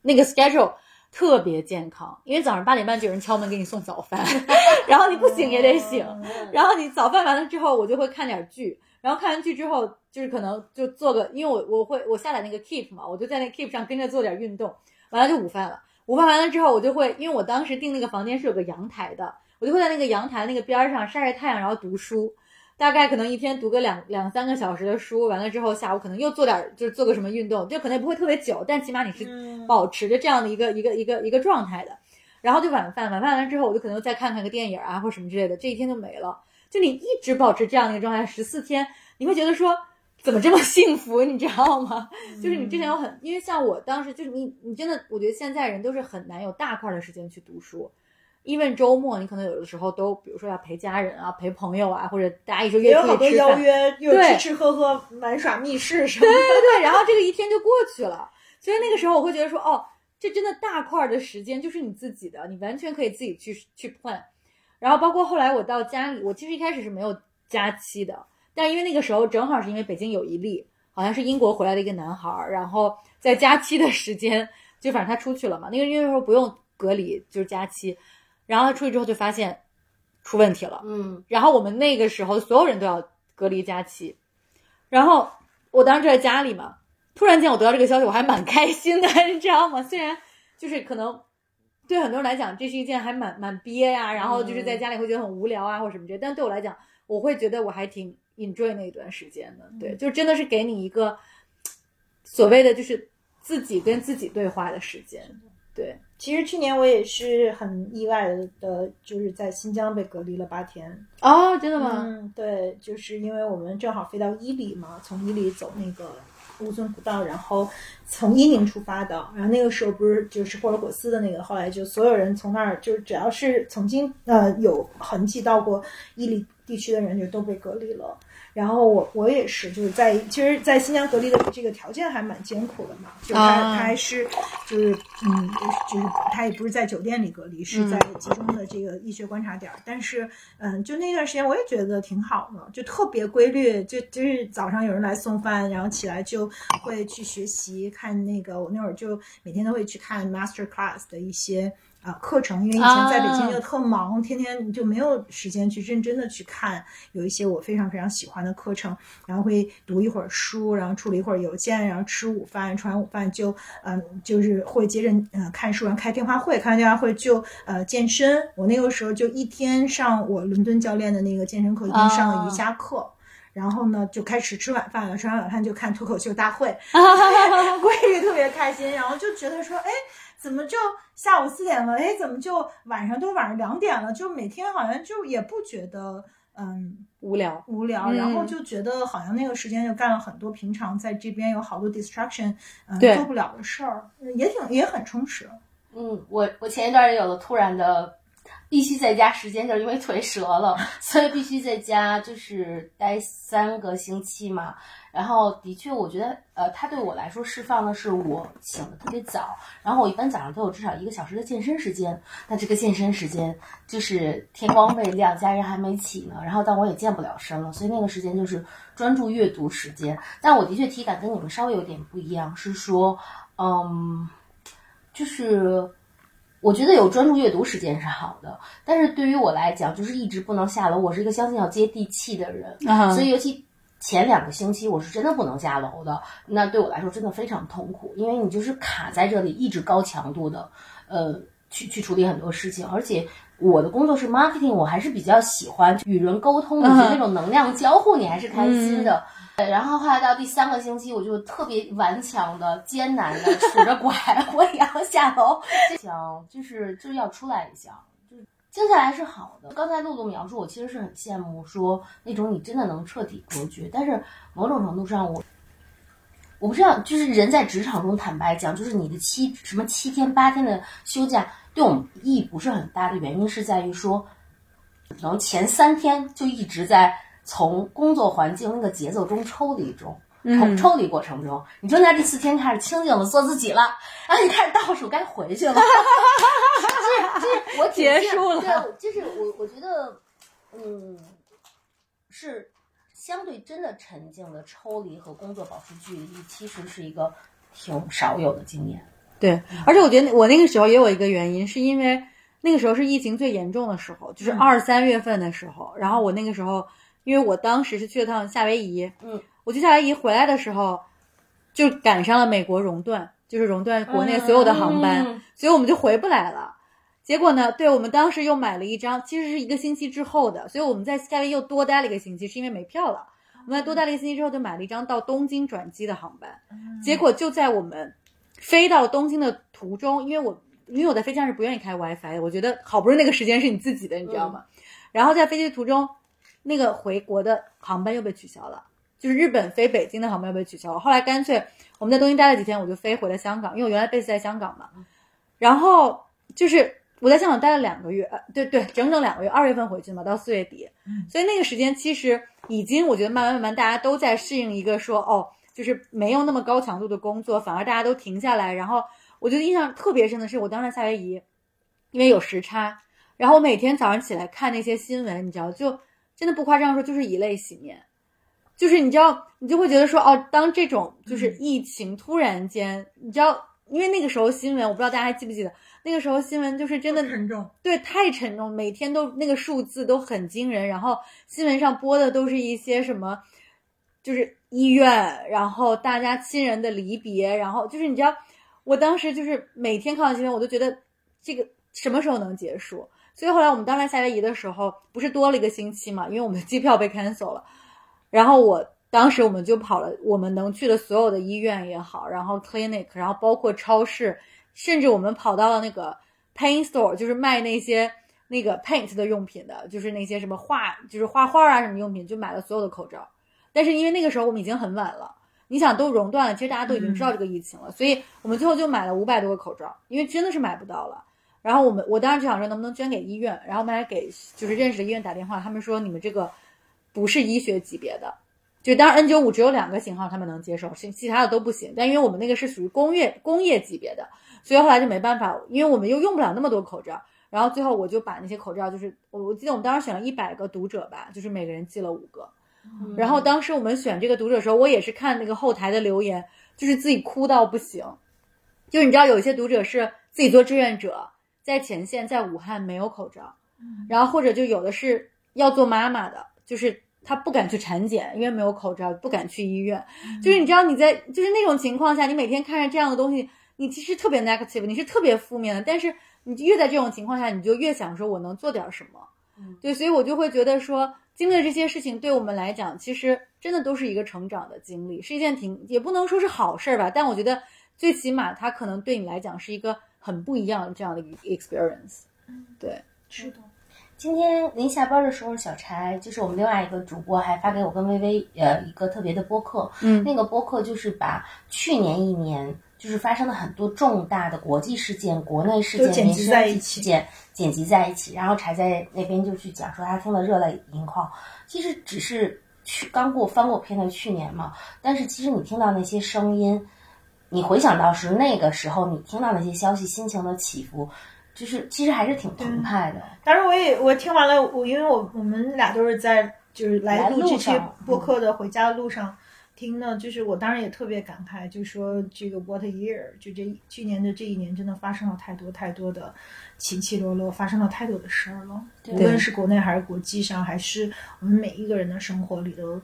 那个 schedule 特别健康，因为早上八点半就有人敲门给你送早饭，然后你不醒也得醒，然后你早饭完了之后，我就会看点剧，然后看完剧之后，就是可能就做个，因为我我会我下载那个 Keep 嘛，我就在那 Keep 上跟着做点运动，完了就午饭了。午饭完了之后，我就会，因为我当时订那个房间是有个阳台的，我就会在那个阳台那个边儿上晒晒太阳，然后读书。大概可能一天读个两两三个小时的书，完了之后下午可能又做点，就是做个什么运动，就可能也不会特别久，但起码你是嗯保持着这样的一个一个一个一个状态的。然后就晚饭，晚饭完了之后，我就可能再看看个电影啊，或什么之类的，这一天就没了。就你一直保持这样的一个状态，十四天，你会觉得说怎么这么幸福，你知道吗？就是你之前有很，因为像我当时就是你，你真的，我觉得现在人都是很难有大块的时间去读书。even 周末你可能有的时候都，比如说要陪家人啊、陪朋友啊，或者大家一说约也有好多出去吃饭，邀约，又对吃吃喝喝、玩耍密室什么的。对 对，然后这个一天就过去了。所以那个时候我会觉得说，哦，这真的大块儿的时间就是你自己的，你完全可以自己去去 plan。然后包括后来我到家里，我其实一开始是没有假期的，但因为那个时候正好是因为北京有一例，好像是英国回来的一个男孩儿，然后在假期的时间，就反正他出去了嘛，那个因为说不用隔离，就是假期，然后他出去之后就发现出问题了，嗯然后我们那个时候所有人都要隔离假期，然后我当时就在家里嘛，突然间我得到这个消息，我还蛮开心的，你知道吗？虽然就是可能对很多人来讲，这是一件还蛮蛮憋呀、然后就是在家里会觉得很无聊啊，或者什么之类的，但对我来讲，我会觉得我还挺 enjoy 那一段时间的，对，就真的是给你一个所谓的就是自己跟自己对话的时间，对，其实去年我也是很意外的，就是在新疆被隔离了八天。哦，真的吗？嗯，对，就是因为我们正好飞到伊犁嘛，从伊犁走那个乌孙古道，然后从伊宁出发的。然后那个时候不是就是霍尔果斯的那个，后来就所有人从那儿，就是只要是曾经呃有痕迹到过伊犁地区的人，就都被隔离了。然后我我也是，就是在其实，在新疆隔离的这个条件还蛮艰苦的嘛，就是他、啊他还是就是嗯，就是他也不是在酒店里隔离，是在集中的这个医学观察点儿。但是嗯，就那段时间我也觉得挺好的，就特别规律，就就是早上有人来送饭，然后起来就会去学习看那个，我那会儿就每天都会去看 master class 的一些。啊，课程，因为以前在北京啊就特忙，天天就没有时间去认真的去看，有一些我非常非常喜欢的课程，然后会读一会儿书，然后处理一会儿邮件，然后吃午饭，吃完午饭就嗯、就是会接着嗯、呃看书，然后开电话会，开完电话会就呃健身。我那个时候就一天上我伦敦教练的那个健身课，一天上了瑜伽课。然后呢，就开始吃晚饭了。吃完晚饭就看脱口秀大会 闺女特别开心。然后就觉得说，哎，怎么就下午四点了？哎，怎么就晚上都晚上两点了？就每天好像就也不觉得嗯无聊，无聊，嗯然后就觉得好像那个时间就干了很多平常在这边有好多 distraction 嗯、做不了的事儿，嗯也挺也很充实。嗯，我我前一段也有了突然的必须在家时间，就是因为腿折了，所以必须在家就是待三个星期嘛。然后的确，我觉得呃，它对我来说释放的是我醒的特别早，然后我一般早上都有至少一个小时的健身时间。那这个健身时间就是天光未亮，家人还没起呢，然后但我也健不了身了，所以那个时间就是专注阅读时间。但我的确体感跟你们稍微有点不一样，是说，嗯，就是我觉得有专注阅读时间是好的，但是对于我来讲，就是一直不能下楼。我是一个相信要接地气的人，啊所以尤其前两个星期，我是真的不能下楼的。那对我来说真的非常痛苦，因为你就是卡在这里，一直高强度的，呃，去去处理很多事情，而且。我的工作是 marketing，我还是比较喜欢与人沟通，我觉得那种能量交互你还是开心的。对，然后后来到第三个星期，我就特别顽强的、艰难的拄 着拐，我也要下楼，想就是就是要出来一下，就是静下来是好的。刚才露露描述，我其实是很羡慕说那种你真的能彻底隔绝，但是某种程度上我。我不知道，就是人在职场中，坦白讲，就是你的七什么七天八天的休假，对我们意义不是很大的原因是在于说，可能前三天就一直在从工作环境那个节奏中抽离中，抽抽离过程中，你就在这四天开始清静的做自己了，然后你开始倒数该回去了，就是就是我结束了，对，就是我我觉得，嗯，是。相对真的沉静的抽离和工作保持距离，其实是一个挺少有的经验。对，而且我觉得我那个时候也有一个原因，是因为那个时候是疫情最严重的时候，就是二三月份的时候。然后我那个时候，因为我当时是去了趟夏威夷，嗯，我接下来一回来的时候，就赶上了美国熔断，就是熔断国内所有的航班，嗯所以我们就回不来了。结果呢，对我们当时又买了一张，其实是一个星期之后的，所以我们在夏威夷又多待了一个星期，是因为没票了。我们在多待了一个星期之后，就买了一张到东京转机的航班。结果就在我们飞到东京的途中，因为我因为我在飞机上是不愿意开 WiFi 的，我觉得好不容易那个时间是你自己的，你知道吗？然后在飞机途中，那个回国的航班又被取消了，就是日本飞北京的航班又被取消了。后来干脆我们在东京待了几天，我就飞回了香港，因为我原来 base 在香港嘛。然后就是。我在香港待了两个月，呃，对对，整整两个月，二月份回去嘛，到四月底，所以那个时间其实已经，我觉得慢慢慢慢大家都在适应一个说，哦，就是没有那么高强度的工作，反而大家都停下来。然后我觉得印象特别深的是，我当时夏威夷，因为有时差，然后我每天早上起来看那些新闻，你知道，就真的不夸张说，就是以泪洗面，就是你知道，你就会觉得说，哦，当这种就是疫情突然间，你知道，因为那个时候新闻，我不知道大家还记不记得。那个时候新闻就是真的沉重，对，太沉重，每天都那个数字都很惊人。然后新闻上播的都是一些什么，就是医院，然后大家亲人的离别，然后就是你知道，我当时就是每天看到新闻，我都觉得这个什么时候能结束？所以后来我们刚来夏威夷的时候，不是多了一个星期嘛，因为我们的机票被 cancel 了，然后我当时我们就跑了我们能去的所有的医院也好，然后 clinic，然后包括超市。甚至我们跑到了那个 paint store，就是卖那些那个 paint 的用品的，就是那些什么画，就是画画啊什么用品，就买了所有的口罩。但是因为那个时候我们已经很晚了，你想都熔断了，其实大家都已经知道这个疫情了，所以我们最后就买了五百多个口罩，因为真的是买不到了。然后我们我当时就想说能不能捐给医院，然后我们还给就是认识的医院打电话，他们说你们这个不是医学级别的。就当然 N 九五只有两个型号他们能接受，其其他的都不行。但因为我们那个是属于工业工业级别的，所以后来就没办法，因为我们又用不了那么多口罩。然后最后我就把那些口罩，就是我我记得我们当时选了一百个读者吧，就是每个人寄了五个。然后当时我们选这个读者的时候，我也是看那个后台的留言，就是自己哭到不行。就是你知道有一些读者是自己做志愿者，在前线在武汉没有口罩，然后或者就有的是要做妈妈的，就是。他不敢去产检，因为没有口罩，不敢去医院。就是你知道你在就是那种情况下，你每天看着这样的东西，你其实特别 negative，你是特别负面的。但是你越在这种情况下，你就越想说我能做点什么。对，所以我就会觉得说，经历了这些事情，对我们来讲，其实真的都是一个成长的经历，是一件挺也不能说是好事儿吧。但我觉得最起码它可能对你来讲是一个很不一样的这样的一个 experience。对，是的。今天临下班的时候，小柴就是我们另外一个主播，还发给我跟微微呃一个特别的播客。嗯，那个播客就是把去年一年就是发生的很多重大的国际事件、国内事件、剪辑在一起，事件剪辑在一起。然后柴在那边就去讲说他听了热泪盈眶。其实只是去刚过翻过篇的去年嘛，但是其实你听到那些声音，你回想到是那个时候你听到那些消息，心情的起伏。就是其实还是挺澎湃的。当然，我也我听完了，我因为我我们俩都是在就是来录这期播客的回家的路上听呢，就是我当然也特别感慨，就说这个 What a year，就这去年的这一年真的发生了太多太多的起起落落，发生了太多的事儿了，无论是国内还是国际上，还是我们每一个人的生活里头，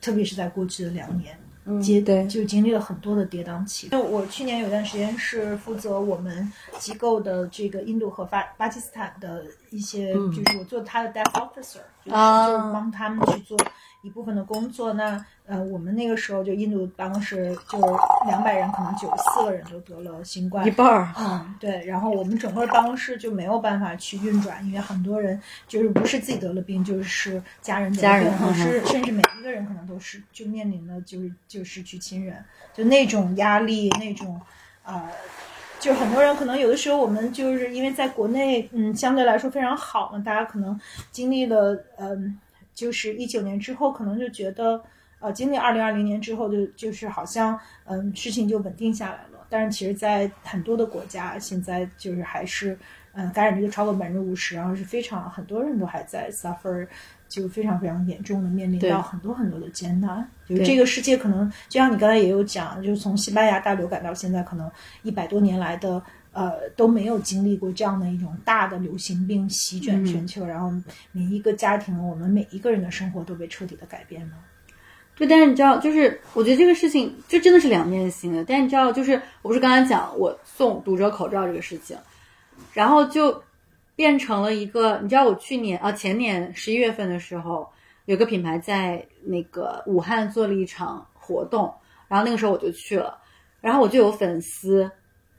特别是在过去的两年。接对就经历了很多的跌宕起伏。我去年有段时间是负责我们机构的这个印度和巴巴基斯坦的一些，就是我做他的 death officer，就是啊就是帮他们去做一部分的工作。那呃，我们那个时候就印度办公室就两百人，可能九十四个人就得了新冠，一半儿。嗯，对，然后我们整个办公室就没有办法去运转，因为很多人就是不是自己得了病，就是家人得了病，家人嗯是甚至每一个人可能都是就面临了就是就失去亲人，就那种压力，那种呃，就很多人可能有的时候我们就是因为在国内，嗯，相对来说非常好嘛，大家可能经历了，嗯，就是一九年之后，可能就觉得。呃，经历二零二零年之后就，就是好像，嗯，事情就稳定下来了。但是其实，在很多的国家，现在就是还是，嗯，感染率都超过百分之五十，然后是非常很多人都还在 suffer，就非常非常严重的面临到很多很多的艰难。就是这个世界可能，就像你刚才也有讲，就是从西班牙大流感到现在，可能一百多年来的。呃，都没有经历过这样的一种大的流行病席卷全球，然后每一个家庭，我们每一个人的生活都被彻底的改变了。就，但是你知道，就是我觉得这个事情就真的是两面性的。但是你知道，就是我不是刚才讲我送读者口罩这个事情，然后就变成了一个，你知道，我去年啊前年十一月份的时候，有个品牌在那个武汉做了一场活动，然后那个时候我就去了，然后我就有粉丝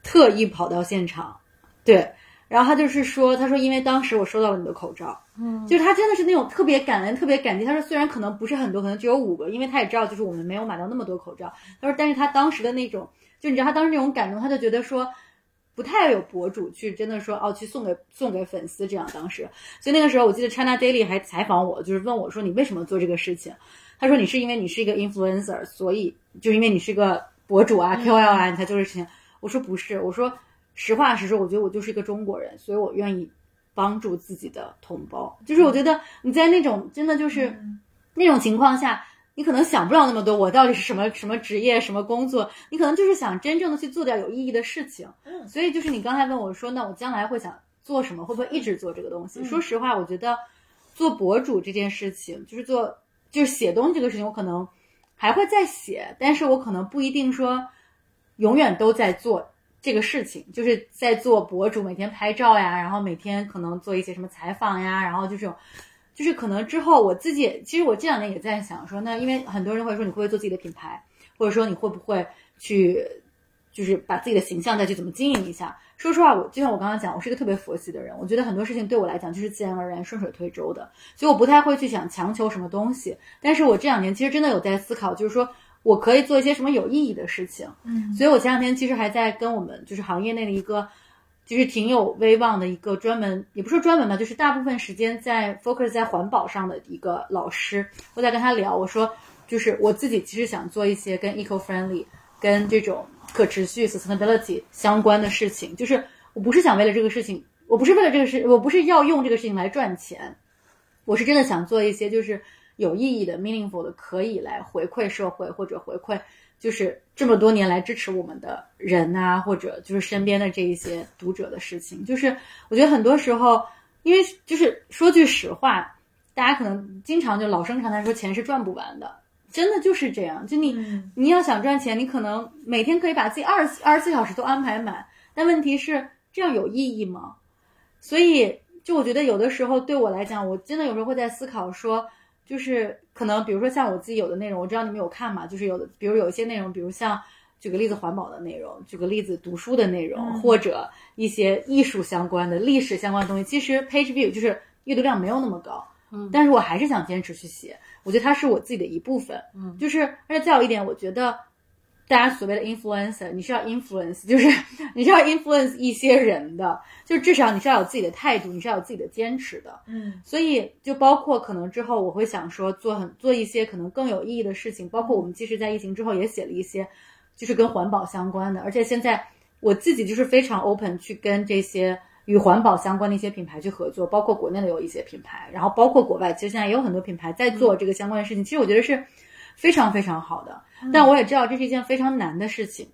特意跑到现场，对，然后他就是说，他说因为当时我收到了你的口罩。嗯就是他真的是那种特别感恩、特别感激。他说虽然可能不是很多，可能只有五个，因为他也知道就是我们没有买到那么多口罩。他说，但是他当时的那种，就你知道他当时那种感动，他就觉得说不太有博主去真的说哦去送给送给粉丝这样。当时，所以那个时候我记得 China Daily 还采访我，就是问我说你为什么做这个事情？他说你是因为你是一个 influencer，所以就因为你是个博主啊 KOL 啊，你才做这个事情。我说不是，我说实话实说，我觉得我就是一个中国人，所以我愿意。帮助自己的同胞，就是我觉得你在那种真的就是那种情况下，你可能想不了那么多，我到底是什么什么职业、什么工作，你可能就是想真正的去做点有意义的事情。嗯所以就是你刚才问我说，那我将来会想做什么？会不会一直做这个东西？说实话，我觉得做博主这件事情，就是做就是写东西这个事情，我可能还会再写，但是我可能不一定说永远都在做。这个事情就是在做博主，每天拍照呀，然后每天可能做一些什么采访呀，然后就这种，就是可能之后我自己，其实我这两年也在想说，那因为很多人会说你会不会做自己的品牌，或者说你会不会去，就是把自己的形象再去怎么经营一下。说实话，我就像我刚刚讲，我是一个特别佛系的人，我觉得很多事情对我来讲就是自然而然、顺水推舟的，所以我不太会去想强求什么东西。但是我这两年其实真的有在思考，就是说。我可以做一些什么有意义的事情，嗯，所以我前两天其实还在跟我们就是行业内的一个，就是挺有威望的一个专门，也不是说专门吧，就是大部分时间在 focus 在环保上的一个老师，我在跟他聊，我说就是我自己其实想做一些跟 eco friendly、跟这种可持续 sustainability 相关的事情，就是我不是想为了这个事情，我不是为了这个事，我不是要用这个事情来赚钱，我是真的想做一些就是。有意义的、meaningful 的，可以来回馈社会或者回馈，就是这么多年来支持我们的人呐、啊，或者就是身边的这一些读者的事情。就是我觉得很多时候，因为就是说句实话，大家可能经常就老生常谈说钱是赚不完的，真的就是这样。就你、嗯、你要想赚钱，你可能每天可以把自己二十二十四小时都安排满，但问题是这样有意义吗？所以就我觉得有的时候对我来讲，我真的有时候会在思考说。就是可能，比如说像我自己有的内容，我知道你们有看嘛，就是有的，比如有一些内容，比如像举个例子环保的内容，举个例子读书的内容，嗯、或者一些艺术相关的、历史相关的东西，其实 page view 就是阅读量没有那么高，嗯，但是我还是想坚持去写，我觉得它是我自己的一部分，嗯，就是而且再有一点，我觉得大家所谓的 influencer，你是要 influence，就是你是要 influence 一些人的。就至少你是要有自己的态度，你是要有自己的坚持的，嗯，所以就包括可能之后我会想说做很做一些可能更有意义的事情，包括我们其实，在疫情之后也写了一些，就是跟环保相关的，而且现在我自己就是非常 open 去跟这些与环保相关的一些品牌去合作，包括国内的有一些品牌，然后包括国外，其实现在也有很多品牌在做这个相关的事情，其实我觉得是非常非常好的。但我也知道这是一件非常难的事情，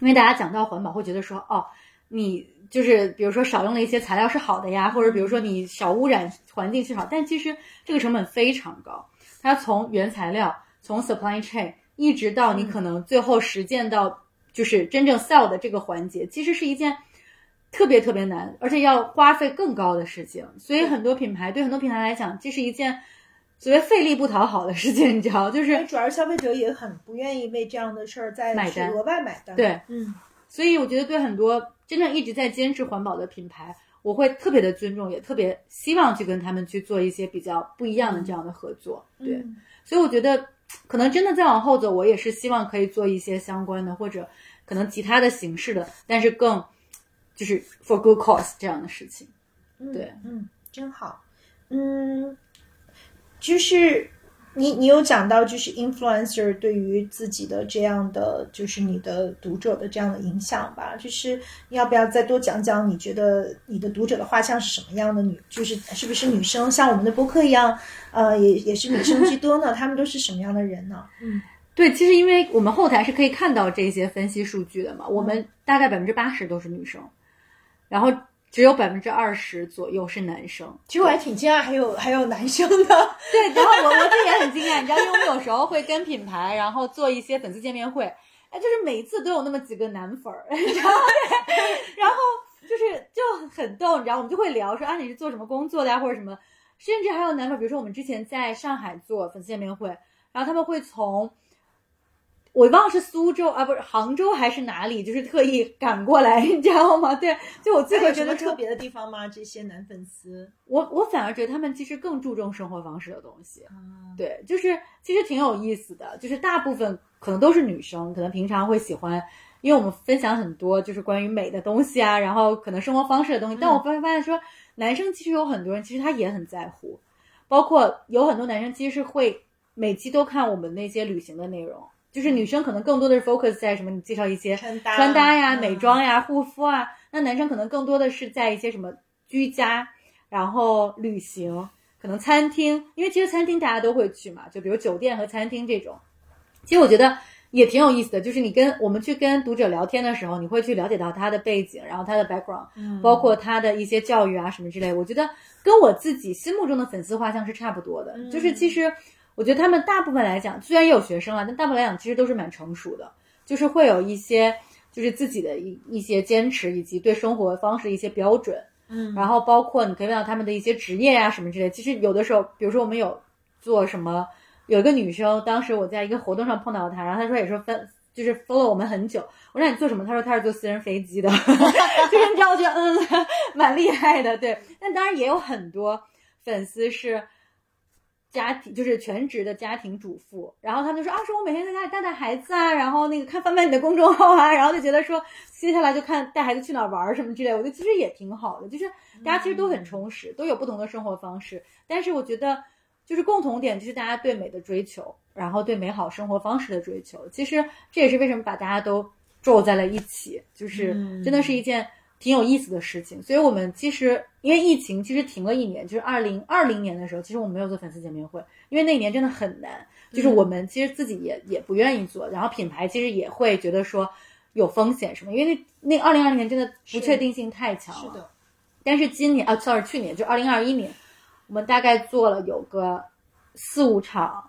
因为大家讲到环保会觉得说，哦，你就是比如说少用了一些材料是好的呀，或者比如说你少污染环境是好，但其实这个成本非常高，它从原材料从 supply chain 一直到你可能最后实践到就是真正 sell 的这个环节，其实是一件。特别特别难，而且要花费更高的事情，所以很多品牌对很多品牌来讲，这是一件所谓费力不讨好的事情，你知道，就是主要消费者也很不愿意为这样的事儿再去额外买单。对，嗯，所以我觉得对很多真正一直在坚持环保的品牌，我会特别的尊重，也特别希望去跟他们去做一些比较不一样的这样的合作。对，所以我觉得可能真的再往后走，我也是希望可以做一些相关的或者可能其他的形式的，但是更。就是 for good cause 这样的事情，对，嗯，真好，嗯，就是你你有讲到，就是 influencer 对于自己的这样的，就是你的读者的这样的影响吧，就是你要不要再多讲讲？你觉得你的读者的画像是什么样的女？就是是不是女生像我们的播客一样，呃，也也是女生居多呢？他们都是什么样的人呢？嗯。对，其实因为我们后台是可以看到这些分析数据的嘛，我们大概百分之八十都是女生。然后只有百分之二十左右是男生，其实我还挺惊讶，还有还有男生的。对，然后我我自己也很惊讶，你知道，因为我们有时候会跟品牌，然后做一些粉丝见面会，哎，就是每一次都有那么几个男粉儿，然后然后就是就很逗，你知道，我们就会聊说啊你是做什么工作的呀，或者什么，甚至还有男粉，比如说我们之前在上海做粉丝见面会，然后他们会从。我忘了是苏州啊，不是杭州还是哪里，就是特意赶过来，你知道吗？对，就我最后觉得特别的地方吗？这些男粉丝，我我反而觉得他们其实更注重生活方式的东西。对，就是其实挺有意思的，就是大部分可能都是女生，可能平常会喜欢，因为我们分享很多就是关于美的东西啊，然后可能生活方式的东西。但我发现发现说，男生其实有很多人其实他也很在乎，包括有很多男生其实是会每期都看我们那些旅行的内容。就是女生可能更多的是 focus 在什么？你介绍一些穿搭呀、美妆呀、护肤啊。那男生可能更多的是在一些什么居家，然后旅行，可能餐厅。因为其实餐厅大家都会去嘛，就比如酒店和餐厅这种。其实我觉得也挺有意思的，就是你跟我们去跟读者聊天的时候，你会去了解到他的背景，然后他的 background，包括他的一些教育啊什么之类。我觉得跟我自己心目中的粉丝画像是差不多的，就是其实。我觉得他们大部分来讲，虽然也有学生啊，但大部分来讲其实都是蛮成熟的，就是会有一些就是自己的一一些坚持，以及对生活方式的一些标准。嗯，然后包括你可以问到他们的一些职业呀什么之类。其实有的时候，比如说我们有做什么，有一个女生，当时我在一个活动上碰到她，然后她说也是分就是 follow 我们很久。我说你做什么？她说她是做私人飞机的，就是你知道，我觉得嗯 蛮厉害的。对，但当然也有很多粉丝是。家庭就是全职的家庭主妇，然后他们就说啊，说我每天在家里带带孩子啊，然后那个看翻翻你的公众号啊，然后就觉得说接下来就看带孩子去哪玩什么之类，我觉得其实也挺好的，就是大家其实都很充实，都有不同的生活方式，但是我觉得就是共同点就是大家对美的追求，然后对美好生活方式的追求，其实这也是为什么把大家都皱在了一起，就是真的是一件。挺有意思的事情，所以我们其实因为疫情其实停了一年，就是二零二零年的时候，其实我们没有做粉丝见面会，因为那一年真的很难，就是我们其实自己也也不愿意做，然后品牌其实也会觉得说有风险什么，因为那那二零二零年真的不确定性太强了。是的。但是今年啊，sorry，去年就二零二一年，我们大概做了有个四五场，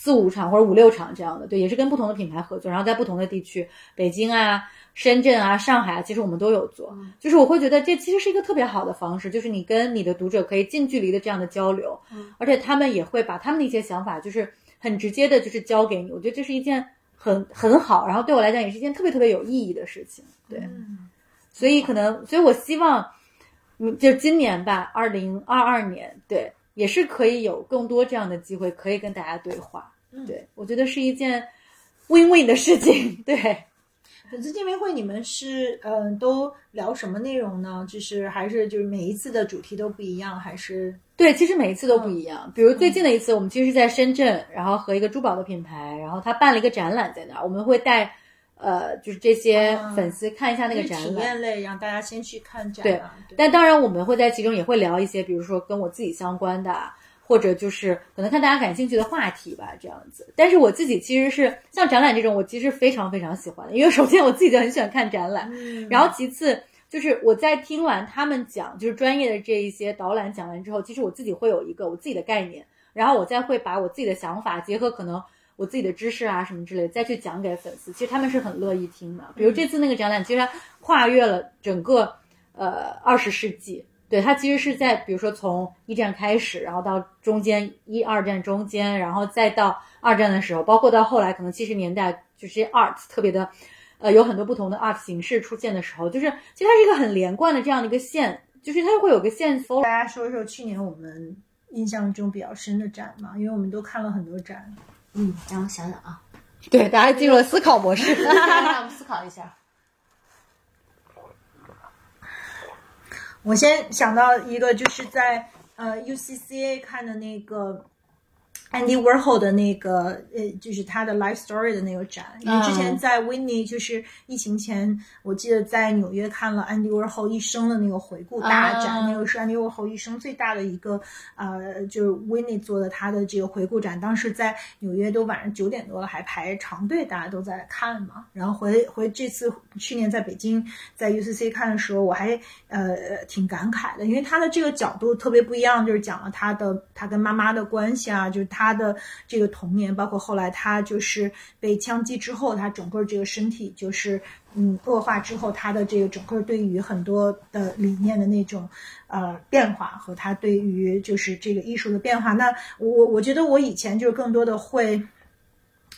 四五场或者五六场这样的，对，也是跟不同的品牌合作，然后在不同的地区，北京啊。深圳啊，上海啊，其实我们都有做，就是我会觉得这其实是一个特别好的方式，就是你跟你的读者可以近距离的这样的交流，而且他们也会把他们的一些想法，就是很直接的，就是交给你。我觉得这是一件很很好，然后对我来讲也是一件特别特别有意义的事情。对，所以可能，所以我希望，嗯，就今年吧，二零二二年，对，也是可以有更多这样的机会，可以跟大家对话。对我觉得是一件 win-win 的事情。对。粉丝见面会，你们是嗯都聊什么内容呢？就是还是就是每一次的主题都不一样，还是对，其实每一次都不一样。比如最近的一次，我们其实是在深圳，然后和一个珠宝的品牌，然后他办了一个展览在那儿，我们会带呃就是这些粉丝看一下那个展览，体验类，让大家先去看展。对，但当然我们会在其中也会聊一些，比如说跟我自己相关的。或者就是可能看大家感兴趣的话题吧，这样子。但是我自己其实是像展览这种，我其实非常非常喜欢的，因为首先我自己就很喜欢看展览，然后其次就是我在听完他们讲，就是专业的这一些导览讲完之后，其实我自己会有一个我自己的概念，然后我再会把我自己的想法结合可能。我自己的知识啊，什么之类，再去讲给粉丝，其实他们是很乐意听的。比如这次那个展览，其实它跨越了整个呃二十世纪，对它其实是在比如说从一战开始，然后到中间一二战中间，然后再到二战的时候，包括到后来可能七十年代，就是 art 特别的，呃，有很多不同的 art 形式出现的时候，就是其实它是一个很连贯的这样的一个线，就是它会有个线索。大家说一说去年我们印象中比较深的展嘛，因为我们都看了很多展。嗯，让我想想啊，对，大家进入了思考模式，让我们思考一下。我先想到一个，就是在呃 UCCA 看的那个。Andy Warhol 的那个呃，就是他的 life story 的那个展，因为之前在 Winnie 就是疫情前，我记得在纽约看了 Andy Warhol 一生的那个回顾大展，那个是 Andy Warhol 一生最大的一个呃，就是 Winnie 做的他的这个回顾展，当时在纽约都晚上九点多了还排长队，大家都在看嘛。然后回回这次去年在北京在 UCC 看的时候，我还呃挺感慨的，因为他的这个角度特别不一样，就是讲了他的他跟妈妈的关系啊，就是他。他的这个童年，包括后来他就是被枪击之后，他整个这个身体就是嗯恶化之后，他的这个整个对于很多的理念的那种呃变化，和他对于就是这个艺术的变化。那我我觉得我以前就是更多的会。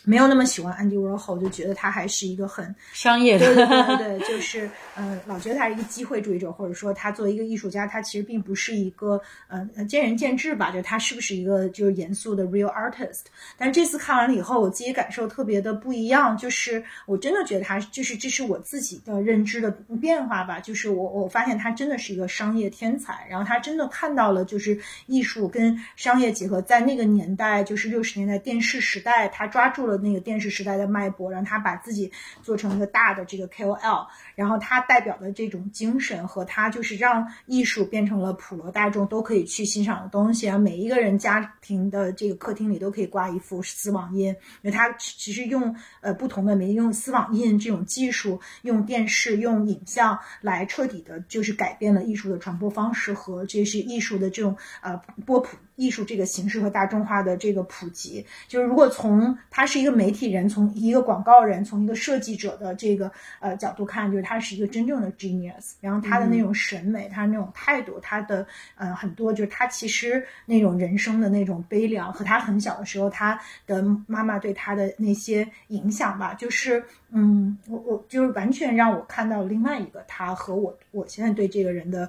没有那么喜欢 Andy Warhol，就觉得他还是一个很商业的，对对对对，就是嗯，老觉得他是一个机会主义者，或者说他作为一个艺术家，他其实并不是一个呃见仁见智吧，就他是不是一个就是严肃的 real artist。但是这次看完了以后，我自己感受特别的不一样，就是我真的觉得他就是这是我自己的认知的变化吧，就是我我发现他真的是一个商业天才，然后他真的看到了就是艺术跟商业结合，在那个年代就是六十年代电视时代，他抓住了。那个电视时代的脉搏，让他把自己做成一个大的这个 KOL，然后他代表的这种精神和他就是让艺术变成了普罗大众都可以去欣赏的东西啊，每一个人家庭的这个客厅里都可以挂一幅丝网印，因为他其实用呃不同的媒，用丝网印这种技术，用电视、用影像来彻底的，就是改变了艺术的传播方式和这是艺术的这种呃波普。艺术这个形式和大众化的这个普及，就是如果从他是一个媒体人，从一个广告人，从一个设计者的这个呃角度看，就是他是一个真正的 genius。然后他的那种审美，他那种态度，他的呃很多就是他其实那种人生的那种悲凉，和他很小的时候他的妈妈对他的那些影响吧，就是嗯，我我就是完全让我看到另外一个他和我我现在对这个人的。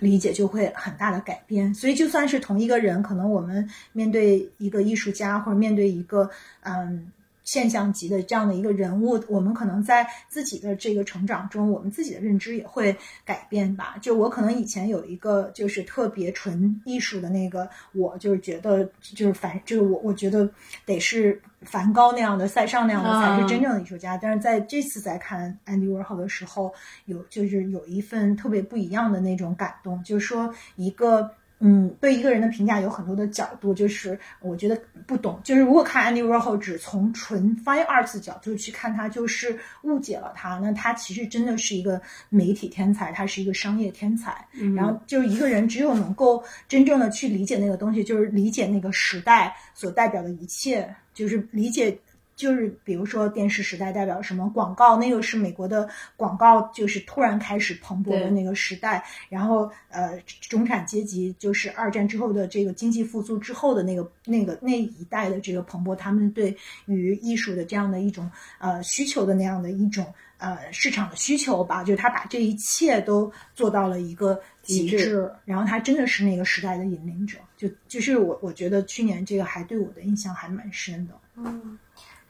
理解就会很大的改变，所以就算是同一个人，可能我们面对一个艺术家，或者面对一个嗯。现象级的这样的一个人物，我们可能在自己的这个成长中，我们自己的认知也会改变吧。就我可能以前有一个就是特别纯艺术的那个，我就是觉得就是凡就是我我觉得得是梵高那样的、塞尚那样的才是真正的艺术家。但是在这次在看 Andy Warhol 的时候，有就是有一份特别不一样的那种感动，就是说一个。嗯，对一个人的评价有很多的角度，就是我觉得不懂。就是如果看 Andy Warhol 只从纯 fine arts 角度去看他，就是误解了他。那他其实真的是一个媒体天才，他是一个商业天才。然后就是一个人只有能够真正的去理解那个东西，就是理解那个时代所代表的一切，就是理解。就是比如说电视时代代表什么广告，那个是美国的广告，就是突然开始蓬勃的那个时代。然后呃，中产阶级就是二战之后的这个经济复苏之后的那个那个那一代的这个蓬勃，他们对于艺术的这样的一种呃需求的那样的一种呃市场的需求吧，就是他把这一切都做到了一个极致，然后他真的是那个时代的引领者。就就是我我觉得去年这个还对我的印象还蛮深的。嗯。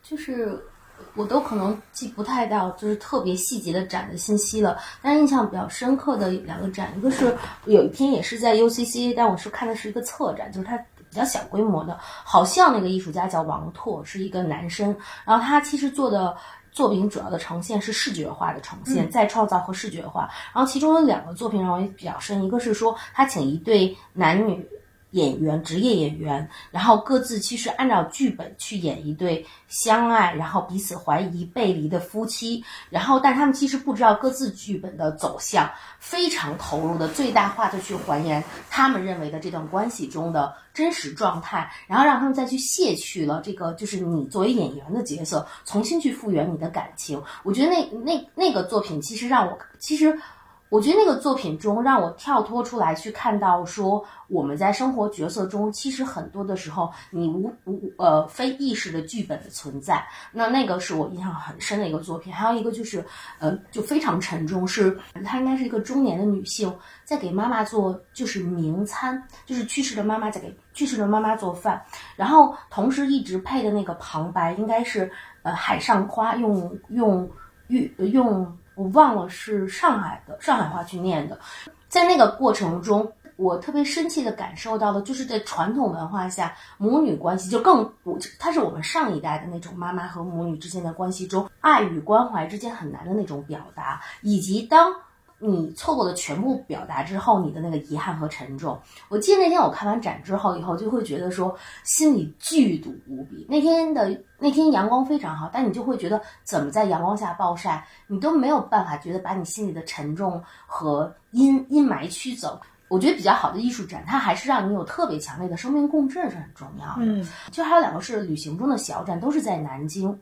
就是我都可能记不太到，就是特别细节的展的信息了。但是印象比较深刻的两个展，一个是有一天也是在 UCC，但我是看的是一个策展，就是它比较小规模的，好像那个艺术家叫王拓，是一个男生。然后他其实做的作品主要的呈现是视觉化的呈现，再创造和视觉化。然后其中有两个作品让我也比较深，一个是说他请一对男女。演员，职业演员，然后各自其实按照剧本去演一对相爱，然后彼此怀疑、背离的夫妻，然后但他们其实不知道各自剧本的走向，非常投入的最大化的去还原他们认为的这段关系中的真实状态，然后让他们再去卸去了这个就是你作为演员的角色，重新去复原你的感情。我觉得那那那个作品其实让我其实。我觉得那个作品中让我跳脱出来去看到，说我们在生活角色中，其实很多的时候你无无呃非意识的剧本的存在。那那个是我印象很深的一个作品。还有一个就是呃就非常沉重，是她应该是一个中年的女性在给妈妈做就是明餐，就是去世的妈妈在给去世的妈妈做饭，然后同时一直配的那个旁白应该是呃海上花用用用用。我忘了是上海的上海话去念的，在那个过程中，我特别深切的感受到的，就是在传统文化下，母女关系就更我，它是我们上一代的那种妈妈和母女之间的关系中，爱与关怀之间很难的那种表达，以及当。你错过的全部表达之后，你的那个遗憾和沉重。我记得那天我看完展之后，以后就会觉得说心里剧堵无比。那天的那天阳光非常好，但你就会觉得怎么在阳光下暴晒，你都没有办法觉得把你心里的沉重和阴阴霾驱走。我觉得比较好的艺术展，它还是让你有特别强烈的生命共振是很重要的。嗯，就还有两个是旅行中的小展，都是在南京。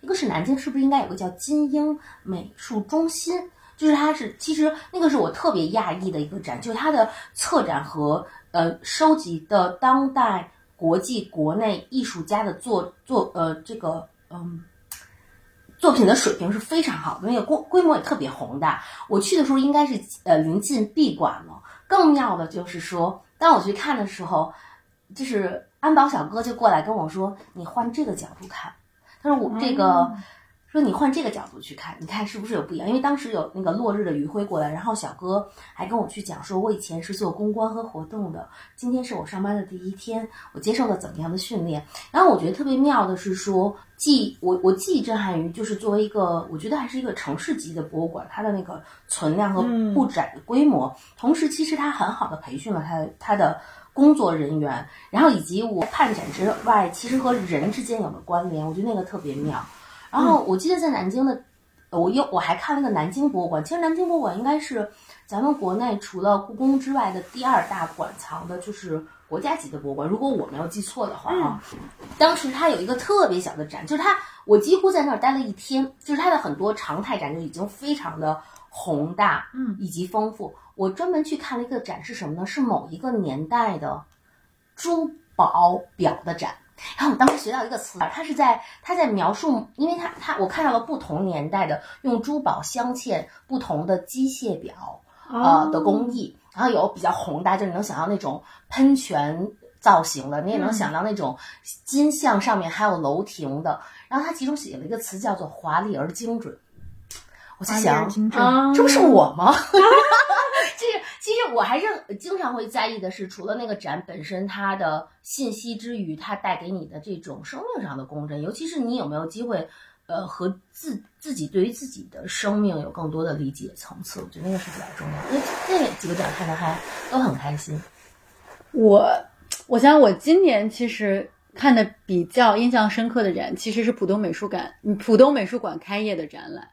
一个是南京，是不是应该有个叫金鹰美术中心？就是它是，其实那个是我特别讶异的一个展，就是它的策展和呃收集的当代、国际、国内艺术家的作作呃这个嗯作品的水平是非常好的，那个规规模也特别宏大。我去的时候应该是呃临近闭馆了。更妙的就是说，当我去看的时候，就是安保小哥就过来跟我说：“你换这个角度看。”他说：“我这个。”说你换这个角度去看，你看是不是有不一样？因为当时有那个落日的余晖过来，然后小哥还跟我去讲说，我以前是做公关和活动的，今天是我上班的第一天，我接受了怎么样的训练？然后我觉得特别妙的是说，既我我既震撼于就是作为一个，我觉得还是一个城市级的博物馆，它的那个存量和布展的规模，同时其实它很好的培训了它它的工作人员，然后以及我看展之外，其实和人之间有了关联，我觉得那个特别妙。然后我记得在南京的，我又我还看了个南京博物馆。其实南京博物馆应该是咱们国内除了故宫之外的第二大馆藏的，就是国家级的博物馆。如果我没有记错的话啊，当时它有一个特别小的展，就是它我几乎在那儿待了一天，就是它的很多常态展就已经非常的宏大，嗯，以及丰富。我专门去看了一个展是什么呢？是某一个年代的珠宝表的展。然后我当时学到一个词，他是在他在描述，因为他他我看到了不同年代的用珠宝镶嵌不同的机械表呃的工艺，然后有比较宏大，就是你能想到那种喷泉造型的，你也能想到那种金像上面还有楼亭的。然后他其中写了一个词叫做华丽而精准，我在想，这不是我吗？其 实，其实我还是经常会在意的是，除了那个展本身它的信息之余，它带给你的这种生命上的共振，尤其是你有没有机会，呃，和自自己对于自己的生命有更多的理解层次，我觉得那个是比较重要。因为那几个展看的还都很开心。我，我想我今年其实看的比较印象深刻的展，其实是浦东美术馆，浦东美术馆开业的展览。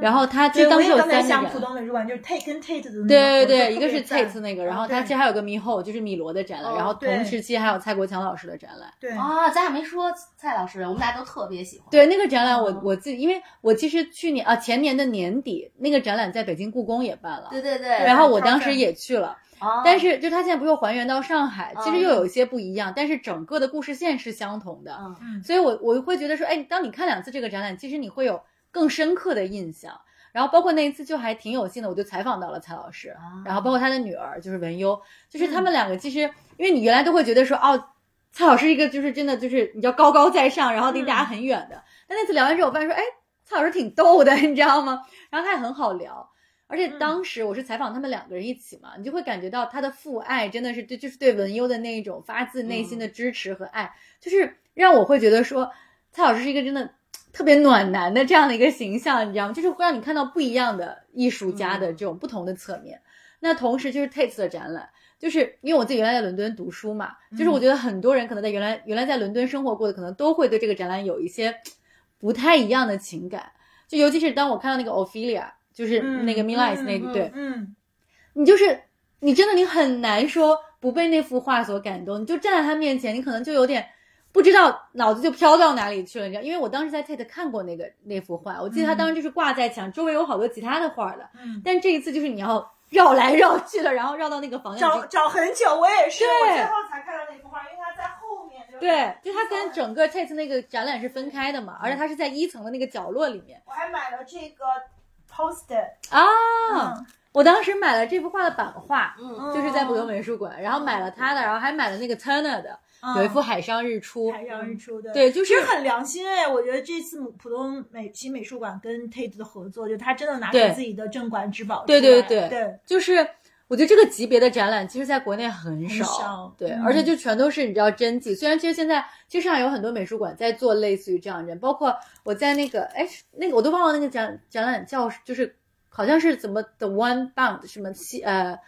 然后他就当时有三个浦东美术馆，就是 Tate 跟 Tate 的那个。对对对，一个是 Tate 那个，然后他其实还有个猕猴，就是米罗的展览，然后同时期还有蔡国强老师的展览。对啊，咱俩没说蔡老师，我们大家都特别喜欢。对那个展览，我我自己，因为我其实去年啊前年的年底，那个展览在北京故宫也办了。对对对。然后我当时也去了，但是就他现在不又还原到上海，其实又有一些不一样，但是整个的故事线是相同的。嗯。所以我我会觉得说，哎，当你看两次这个展览，其实你会有更深刻的印象。然后包括那一次就还挺有幸的，我就采访到了蔡老师，然后包括他的女儿就是文优，就是他们两个其实，因为你原来都会觉得说，哦，蔡老师一个就是真的就是你叫高高在上，然后离大家很远的。但那次聊完之后，我发现说，哎，蔡老师挺逗的，你知道吗？然后他也很好聊，而且当时我是采访他们两个人一起嘛，你就会感觉到他的父爱真的是对，就是对文优的那一种发自内心的支持和爱，就是让我会觉得说，蔡老师是一个真的。特别暖男的这样的一个形象，你知道吗？就是会让你看到不一样的艺术家的这种不同的侧面。那同时就是 Tate 的展览就是因为我自己原来在伦敦读书嘛，就是我觉得很多人可能在原来原来在伦敦生活过的，可能都会对这个展览有一些不太一样的情感。就尤其是当我看到那个 Ophelia，就是那个 Millais 那个对，嗯，你就是你真的你很难说不被那幅画所感动，你就站在他面前，你可能就有点不知道脑子就飘到哪里去了，你知道？因为我当时在 Tate 看过那个那幅画，我记得他当时就是挂在墙，周围有好多其他的画的，嗯但这一次就是你要绕来绕去的，然后绕到那个房间里找找很久，我也是，对我最后才看到那幅画，因为它在后面。就对，就它跟整个 Tate 那个展览是分开的嘛，而且它是在一层的那个角落里面我还买了这个 poster，啊。嗯我当时买了这幅画的版画，嗯就是在浦东美术馆，然后买了他的，然后还买了那个 Turner 的，嗯有一幅海上日出，海上日出的，对，就是很良心哎，我觉得这次浦东美新美术馆跟 Tate 的合作，就他真的拿出对。自己的镇馆之宝对，对对。对。就是我觉得这个级别的展览，其实在国内很很少。对，嗯。而且就全都是你知道真迹。虽然其实现在其实上海有很多美术馆在做类似于这样的展，包括我在那个哎那个我都忘了那个展展览叫就是好像是怎么 The One Bound 什么西呃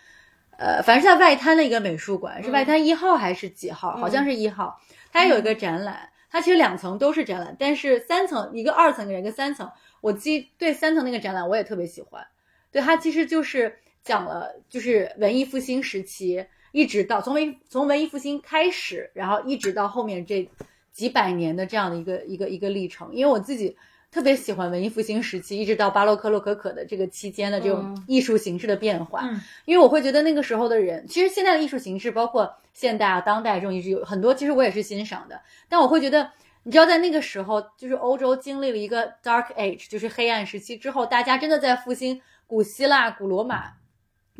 呃，反正是在外滩的一个美术馆，是外滩一号还是几号？好像是一号，它有一个展览。它其实两层都是展览，但是三层一个二层一个三层，我记对三层那个展览我也特别喜欢。对它其实就是讲了，就是文艺复兴时期，一直到从文从文艺复兴开始，然后一直到后面这几百年的这样的一个一个一个历程。因为我自己特别喜欢文艺复兴时期，一直到巴洛克洛可可的这个期间的这种嗯艺术形式的变化。嗯因为我会觉得那个时候的人，其实现在的艺术形式，包括现代啊、当代这种艺术，有很多其实我也是欣赏的。但我会觉得，你知道，在那个时候，就是欧洲经历了一个 Dark Age，就是黑暗时期之后，大家真的在复兴古希腊、古罗马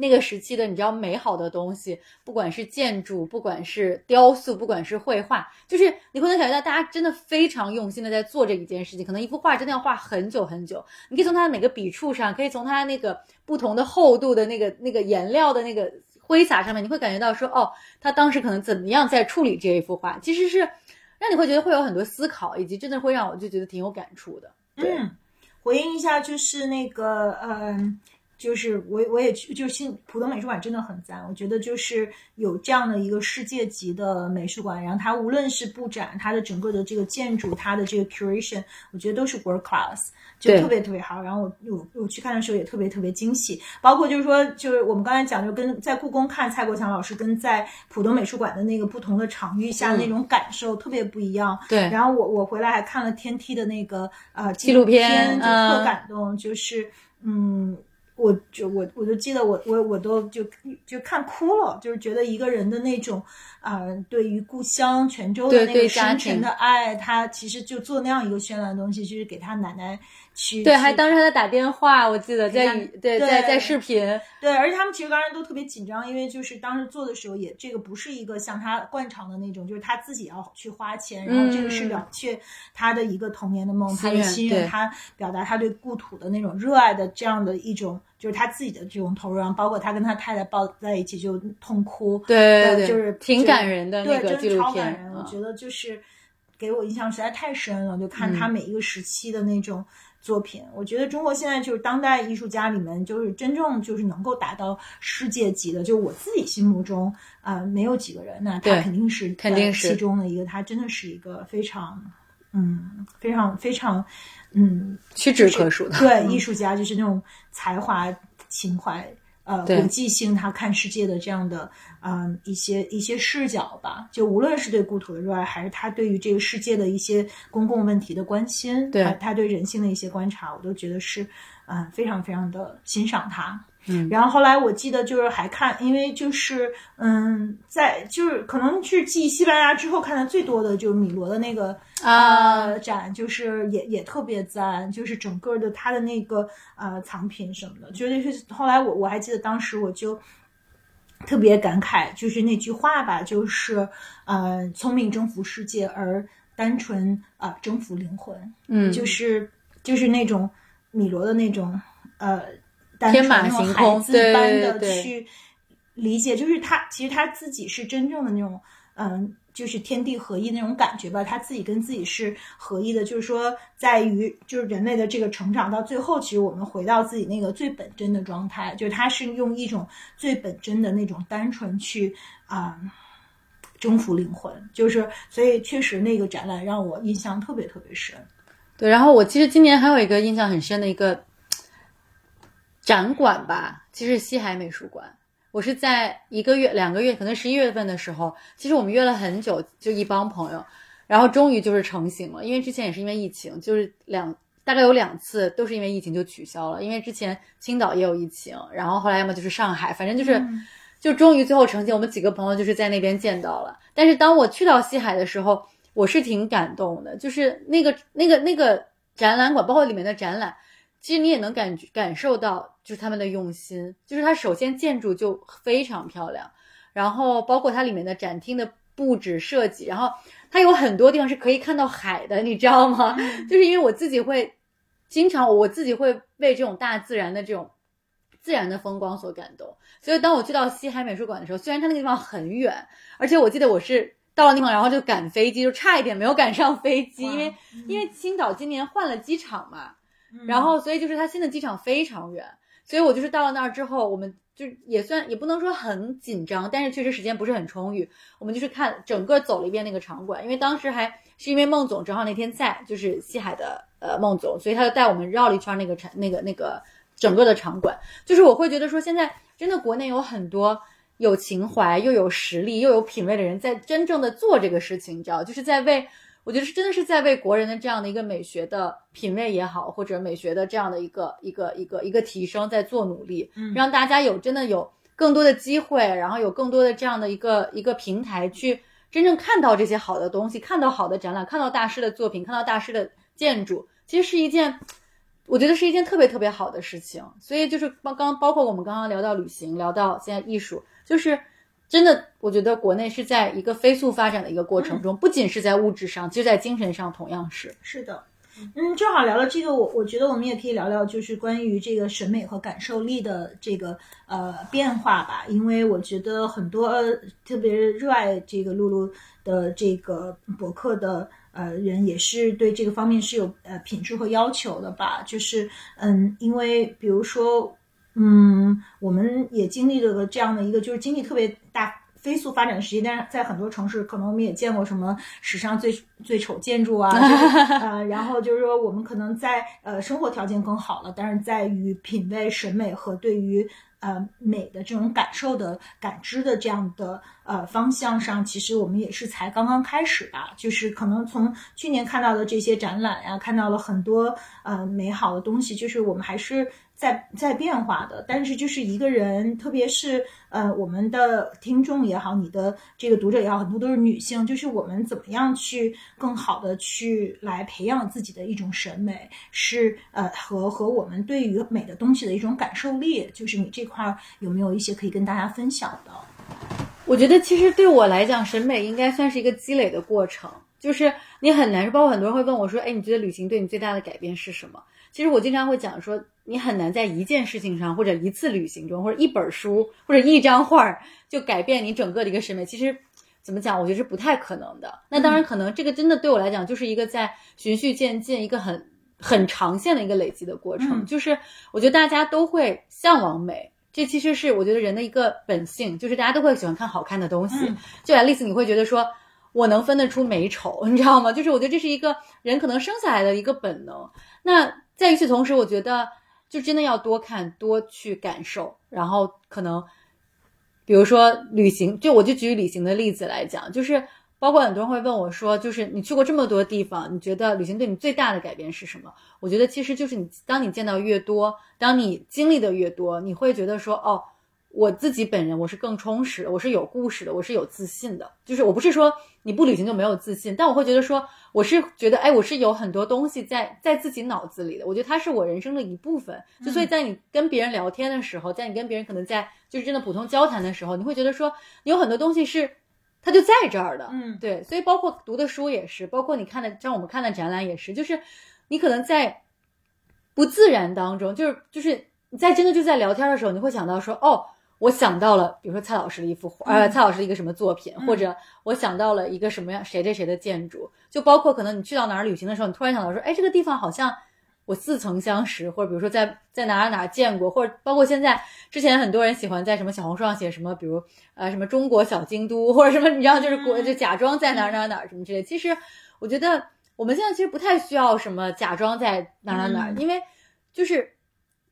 那个时期的，你知道美好的东西，不管是建筑，不管是雕塑，不管是绘画，就是你会能感觉到大家真的非常用心的在做这一件事情。可能一幅画真的要画很久很久，你可以从它的每个笔触上，可以从它那个不同的厚度的那个那个颜料的那个挥洒上面，你会感觉到说，哦，他当时可能怎么样在处理这一幅画，其实是让你会觉得会有很多思考，以及真的会让我就觉得挺有感触的。对，嗯，回应一下，就是那个，嗯、就是我我也去，就是新浦东美术馆真的很赞，我觉得就是有这样的一个世界级的美术馆，然后它无论是布展，它的整个的这个建筑，它的这个 curation，我觉得都是 world class，就特别特别好。然后我我我去看的时候也特别特别惊喜，包括就是说，就是我们刚才讲，就跟在故宫看蔡国强老师跟在浦东美术馆的那个不同的场域下的那种感受特别不一样。对然后我我回来还看了天梯的那个呃纪纪录片就特嗯感动，就是嗯。我就我我就记得我我我都就就看哭了，就是觉得一个人的那种啊、呃对于故乡泉州的那个深沉的爱，他其实就做那样一个绚烂的东西，就是给他奶奶去对，还当时还在打电话，我记得在语对对在在视频，对，而且他们其实当时都特别紧张，因为就是当时做的时候也这个不是一个像他惯常的那种，就是他自己要去花钱，然后这个是嗯了却他的一个童年的梦，他的心愿，对他表达他对故土的那种热爱的这样的一种，就是他自己的这种投入，然后包括他跟他太太抱在一起就痛哭，对对对，呃就是挺感人的对，那个真的纪录片超感人，我啊觉得就是给我印象实在太深了，就看他嗯每一个时期的那种作品。我觉得中国现在就是当代艺术家里面，就是真正就是能够达到世界级的，就我自己心目中啊、呃没有几个人，那他肯定是呃肯定是其中的一个，他真的是一个非常嗯非常非常嗯屈指可数的。对艺术家就是那种才华、情怀，呃，国际性，他看世界的这样的，嗯、一些一些视角吧。就无论是对故土的热爱，还是他对于这个世界的一些公共问题的关心，对他他对人性的一些观察，我都觉得是，嗯、非常非常的欣赏他。嗯然后后来我记得就是还看，因为就是嗯，在就是可能是继西班牙之后看的最多的就是米罗的那个啊呃展，就是也也特别赞，就是整个的他的那个呃藏品什么的，绝对是后来我我还记得当时我就。特别感慨，就是那句话吧，就是呃，聪明征服世界，而单纯啊、呃征服灵魂。嗯，就是就是那种米罗的那种呃，单天马行空般的对去理解，就是他其实他自己是真正的那种嗯。就是天地合一那种感觉吧，他自己跟自己是合一的。就是说，在于就是人类的这个成长到最后，其实我们回到自己那个最本真的状态，就是他是用一种最本真的那种单纯去啊征服灵魂。就是所以确实那个展览让我印象特别特别深。对，然后我其实今年还有一个印象很深的一个展馆吧，其实西海美术馆。我是在一个月、两个月，可能十一月份的时候，其实我们约了很久，就一帮朋友，然后终于就是成型了。因为之前也是因为疫情，就是两大概有两次都是因为疫情就取消了。因为之前青岛也有疫情，然后后来要么就是上海，反正就是就终于最后成型。我们几个朋友就是在那边见到了。但是当我去到西海的时候，我是挺感动的，就是那个那个那个展览馆，包括里面的展览。其实你也能感觉感受到，就是他们的用心。就是它首先建筑就非常漂亮，然后包括它里面的展厅的布置设计，然后它有很多地方是可以看到海的，你知道吗？就是因为我自己会经常，我自己会被这种大自然的这种自然的风光所感动。所以当我去到西海美术馆的时候，虽然它那个地方很远，而且我记得我是到了地方，然后就赶飞机，就差一点没有赶上飞机，因为因为青岛今年换了机场嘛。然后，所以就是它新的机场非常远，所以我就是到了那儿之后，我们就也算也不能说很紧张，但是确实时间不是很充裕。我们就是看整个走了一遍那个场馆，因为当时还是因为孟总正好那天在，就是西海的呃孟总，所以他就带我们绕了一圈那个场那个那个整个的场馆。就是我会觉得说，现在真的国内有很多有情怀又有实力又有品位的人在真正的做这个事情，你知道，就是在为。我觉得是真的是在为国人的这样的一个美学的品味也好，或者美学的这样的一个一个一个一个提升在做努力，让大家有真的有更多的机会，然后有更多的这样的一个一个平台去真正看到这些好的东西，看到好的展览，看到大师的作品，看到大师的建筑，其实是一件我觉得是一件特别特别好的事情。所以就是包刚包括我们刚刚聊到旅行，聊到现在艺术，就是。真的，我觉得国内是在一个飞速发展的一个过程中，不仅是在物质上，就在精神上同样是。是的，嗯，正好聊了这个，我我觉得我们也可以聊聊，就是关于这个审美和感受力的这个呃变化吧。因为我觉得很多特别热爱这个露露的这个博客的呃人，也是对这个方面是有呃品质和要求的吧。就是嗯，因为比如说。嗯，我们也经历了这样的一个，就是经历特别大飞速发展的时期。但是在很多城市，可能我们也见过什么史上最最丑建筑啊，呃，然后就是说我们可能在呃生活条件更好了，但是在于品味、审美和对于呃美的这种感受的感知的这样的呃方向上，其实我们也是才刚刚开始吧。就是可能从去年看到的这些展览呀，看到了很多呃美好的东西，就是我们还是。在在变化的，但是就是一个人，特别是呃，我们的听众也好，你的这个读者也好，很多都是女性，就是我们怎么样去更好的去来培养自己的一种审美，是呃和和我们对于美的东西的一种感受力，就是你这块有没有一些可以跟大家分享的？我觉得其实对我来讲，审美应该算是一个积累的过程，就是你很难，包括很多人会问我说，哎，你觉得旅行对你最大的改变是什么？其实我经常会讲说，你很难在一件事情上，或者一次旅行中，或者一本书，或者一张画儿，就改变你整个的一个审美。其实，怎么讲，我觉得是不太可能的。那当然，可能这个真的对我来讲，就是一个在循序渐进、一个很很长线的一个累积的过程。就是我觉得大家都会向往美，这其实是我觉得人的一个本性，就是大家都会喜欢看好看的东西。就爱丽丝，你会觉得说，我能分得出美丑，你知道吗？就是我觉得这是一个人可能生下来的一个本能。那在与此同时，我觉得就真的要多看、多去感受，然后可能，比如说旅行，就我就举旅行的例子来讲，就是包括很多人会问我说，就是你去过这么多地方，你觉得旅行对你最大的改变是什么？我觉得其实就是你，当你见到越多，当你经历的越多，你会觉得说，哦。我自己本人我是更充实的，我是有故事的，我是有自信的。就是我不是说你不旅行就没有自信，但我会觉得说我是觉得哎，我是有很多东西在在自己脑子里的。我觉得它是我人生的一部分。就所以在你跟别人聊天的时候，在你跟别人可能在就是真的普通交谈的时候，你会觉得说你有很多东西是它就在这儿的。嗯，对。所以包括读的书也是，包括你看的像我们看的展览也是，就是你可能在不自然当中，就是就是你在真的就在聊天的时候，你会想到说哦。我想到了，比如说蔡老师的一幅画，呃，蔡老师的一个什么作品，或者我想到了一个什么样谁谁谁的建筑，就包括可能你去到哪儿旅行的时候，你突然想到说，哎，这个地方好像我似曾相识，或者比如说在在哪儿哪儿见过，或者包括现在之前很多人喜欢在什么小红书上写什么，比如呃什么中国小京都，或者什么你知道就是国就假装在哪儿哪儿哪儿什么之类。其实我觉得我们现在其实不太需要什么假装在哪儿哪儿哪儿，因为就是。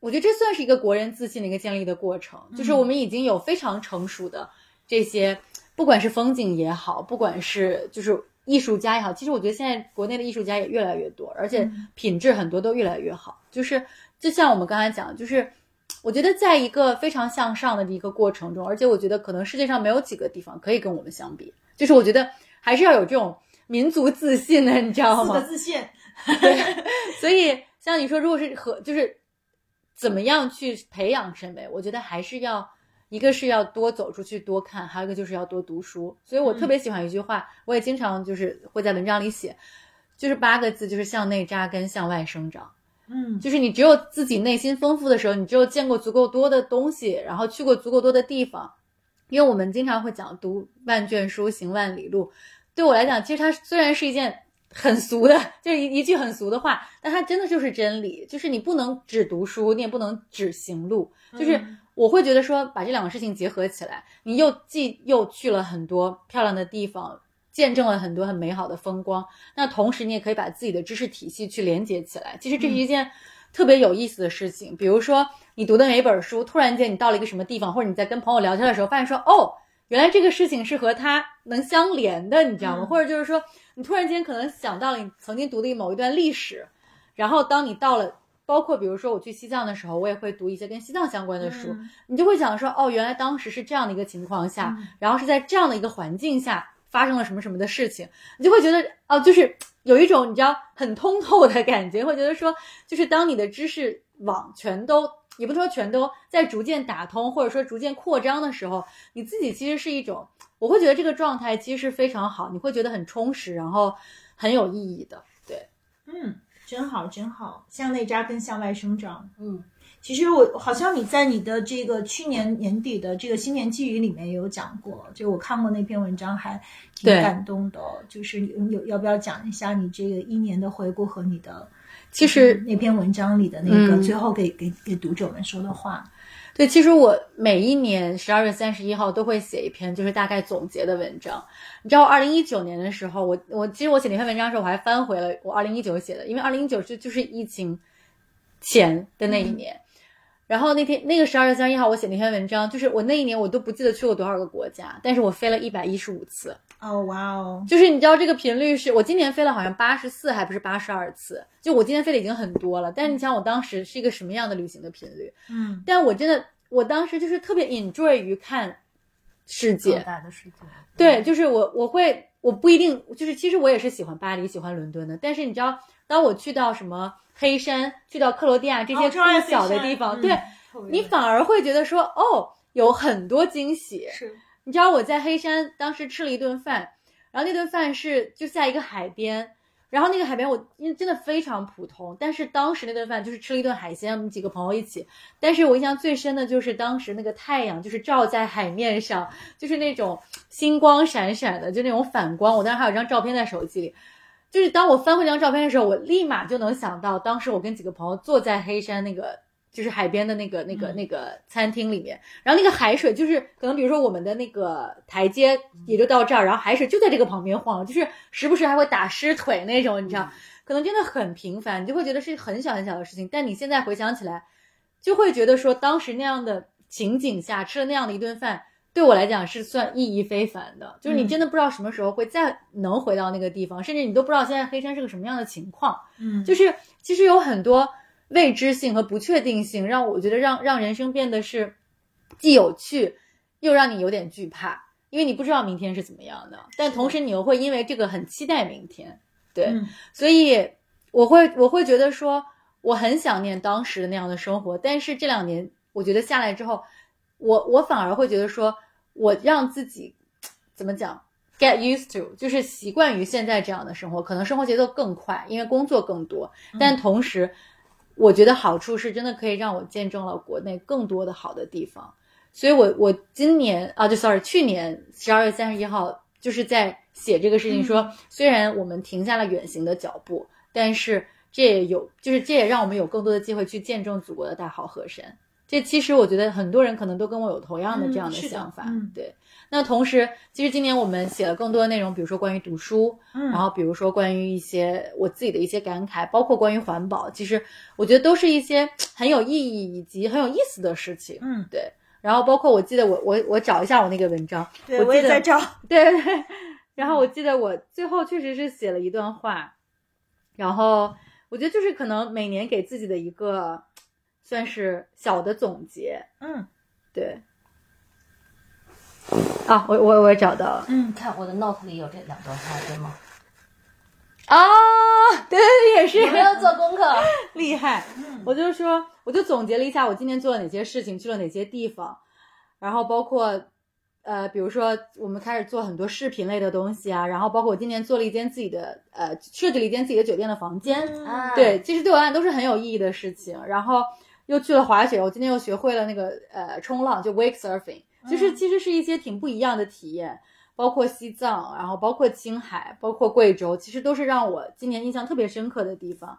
我觉得这算是一个国人自信的一个建立的过程，就是我们已经有非常成熟的这些，不管是风景也好，不管是就是艺术家也好，其实我觉得现在国内的艺术家也越来越多，而且品质很多都越来越好。就是就像我们刚才讲，就是我觉得在一个非常向上的一个过程中，而且我觉得可能世界上没有几个地方可以跟我们相比，就是我觉得还是要有这种民族自信的，你知道吗？四个自信，对，所以像你说，如果是和就是。怎么样去培养审美？我觉得还是要，一个是要多走出去多看，还有一个就是要多读书。所以我特别喜欢一句话，我也经常就是会在文章里写，就是八个字，就是向内扎根，向外生长。嗯，就是你只有自己内心丰富的时候，你只有见过足够多的东西，然后去过足够多的地方。因为我们经常会讲读万卷书，行万里路。对我来讲，其实它虽然是一件。很俗的，就是一一句很俗的话，但它真的就是真理。就是你不能只读书，你也不能只行路。就是我会觉得说，把这两个事情结合起来，你又既又去了很多漂亮的地方，见证了很多很美好的风光。那同时，你也可以把自己的知识体系去连接起来。其实这是一件特别有意思的事情。比如说，你读的每本书，突然间你到了一个什么地方，或者你在跟朋友聊天的时候，发现说，哦，原来这个事情是和它能相连的，你知道吗？或者就是说。你突然间可能想到了你曾经读的某一段历史，然后当你到了，包括比如说我去西藏的时候，我也会读一些跟西藏相关的书，你就会想说，哦，原来当时是这样的一个情况下，然后是在这样的一个环境下发生了什么什么的事情，你就会觉得，哦，就是有一种你知道很通透的感觉，会觉得说，就是当你的知识网全都，也不说全都在逐渐打通，或者说逐渐扩张的时候，你自己其实是一种。我会觉得这个状态其实是非常好，你会觉得很充实，然后很有意义的。对，嗯，真好，真好，向内扎根，向外生长。嗯，其实我好像你在你的这个去年年底的这个新年寄语里面也有讲过，就我看过那篇文章，还挺感动的。就是有要不要讲一下你这个一年的回顾和你的，其实那篇文章里的那个最后给给给读者们说的话。对，其实我每一年十二月三十一号都会写一篇，就是大概总结的文章。你知道，二零一九年的时候，我我其实我写那篇文章的时候，我还翻回了我二零一九写的，因为二零一九就就是疫情前的那一年。然后那天那个十二月三十一号，我写那篇文章，就是我那一年我都不记得去过多少个国家，但是我飞了一百一十五次。哦，哇哦！就是你知道这个频率是我今年飞了好像八十四，还不是八十二次。就我今年飞的已经很多了，但是你想我当时是一个什么样的旅行的频率？嗯，但我真的。我当时就是特别 enjoy 于看世界，大的世界。对，就是我我会我不一定就是其实我也是喜欢巴黎喜欢伦敦的，但是你知道，当我去到什么黑山，去到克罗地亚这些更小的地方，对你反而会觉得说哦，有很多惊喜。是，你知道我在黑山当时吃了一顿饭，然后那顿饭是就在一个海边。然后那个海边，我因为真的非常普通，但是当时那顿饭就是吃了一顿海鲜，我们几个朋友一起。但是我印象最深的就是当时那个太阳就是照在海面上，就是那种星光闪闪的，就那种反光。我当时还有张照片在手机里，就是当我翻回这张照片的时候，我立马就能想到当时我跟几个朋友坐在黑山那个。就是海边的那个、那个、那个餐厅里面，然后那个海水就是可能，比如说我们的那个台阶也就到这儿，然后海水就在这个旁边晃，就是时不时还会打湿腿那种，你知道，可能真的很平凡，你就会觉得是很小很小的事情，但你现在回想起来，就会觉得说当时那样的情景下吃了那样的一顿饭，对我来讲是算意义非凡的，就是你真的不知道什么时候会再能回到那个地方，甚至你都不知道现在黑山是个什么样的情况，嗯，就是其实有很多。未知性和不确定性让我觉得让让人生变得是既有趣又让你有点惧怕，因为你不知道明天是怎么样的，但同时你又会因为这个很期待明天。对，所以我会我会觉得说我很想念当时的那样的生活，但是这两年我觉得下来之后，我我反而会觉得说我让自己怎么讲 get used to，就是习惯于现在这样的生活，可能生活节奏更快，因为工作更多，但同时。我觉得好处是真的可以让我见证了国内更多的好的地方，所以我我今年啊，就 sorry，去年十二月三十一号就是在写这个事情，说虽然我们停下了远行的脚步，但是这也有就是这也让我们有更多的机会去见证祖国的大好河山。这其实我觉得很多人可能都跟我有同样的这样的想法，嗯对。那同时，其实今年我们写了更多的内容，比如说关于读书，嗯然后比如说关于一些我自己的一些感慨，包括关于环保，其实我觉得都是一些很有意义以及很有意思的事情。嗯，对。然后包括我记得我我我找一下我那个文章，对我记得在找，对对对。然后我记得我最后确实是写了一段话，然后我觉得就是可能每年给自己的一个算是小的总结，嗯对。啊，我我我也找到了嗯看我的 note 里有这两段话，对吗？啊，对对对，也是没有做功课？厉害。嗯我就说，我就总结了一下我今天做了哪些事情，去了哪些地方，然后包括，呃，比如说我们开始做很多视频类的东西啊，然后包括我今年做了一间自己的，呃，设计了一间自己的酒店的房间，啊，对，其实对我来讲都是很有意义的事情。然后又去了滑雪，我今天又学会了那个呃冲浪，就 wake surfing，就是其实是一些挺不一样的体验。包括西藏，然后包括青海，包括贵州，其实都是让我今年印象特别深刻的地方。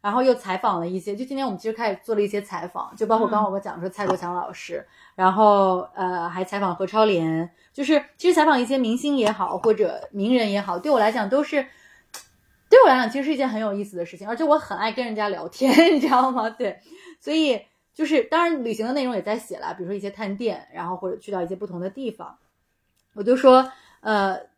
然后又采访了一些，就今天我们其实开始做了一些采访，就包括刚刚我们讲说蔡国强老师，然后呃还采访何超莲，就是其实采访一些明星也好，或者名人也好，对我来讲都是对我来讲其实是一件很有意思的事情，而且我很爱跟人家聊天，你知道吗？对，所以就是当然旅行的内容也在写了，比如说一些探店，然后或者去到一些不同的地方，我就说呃。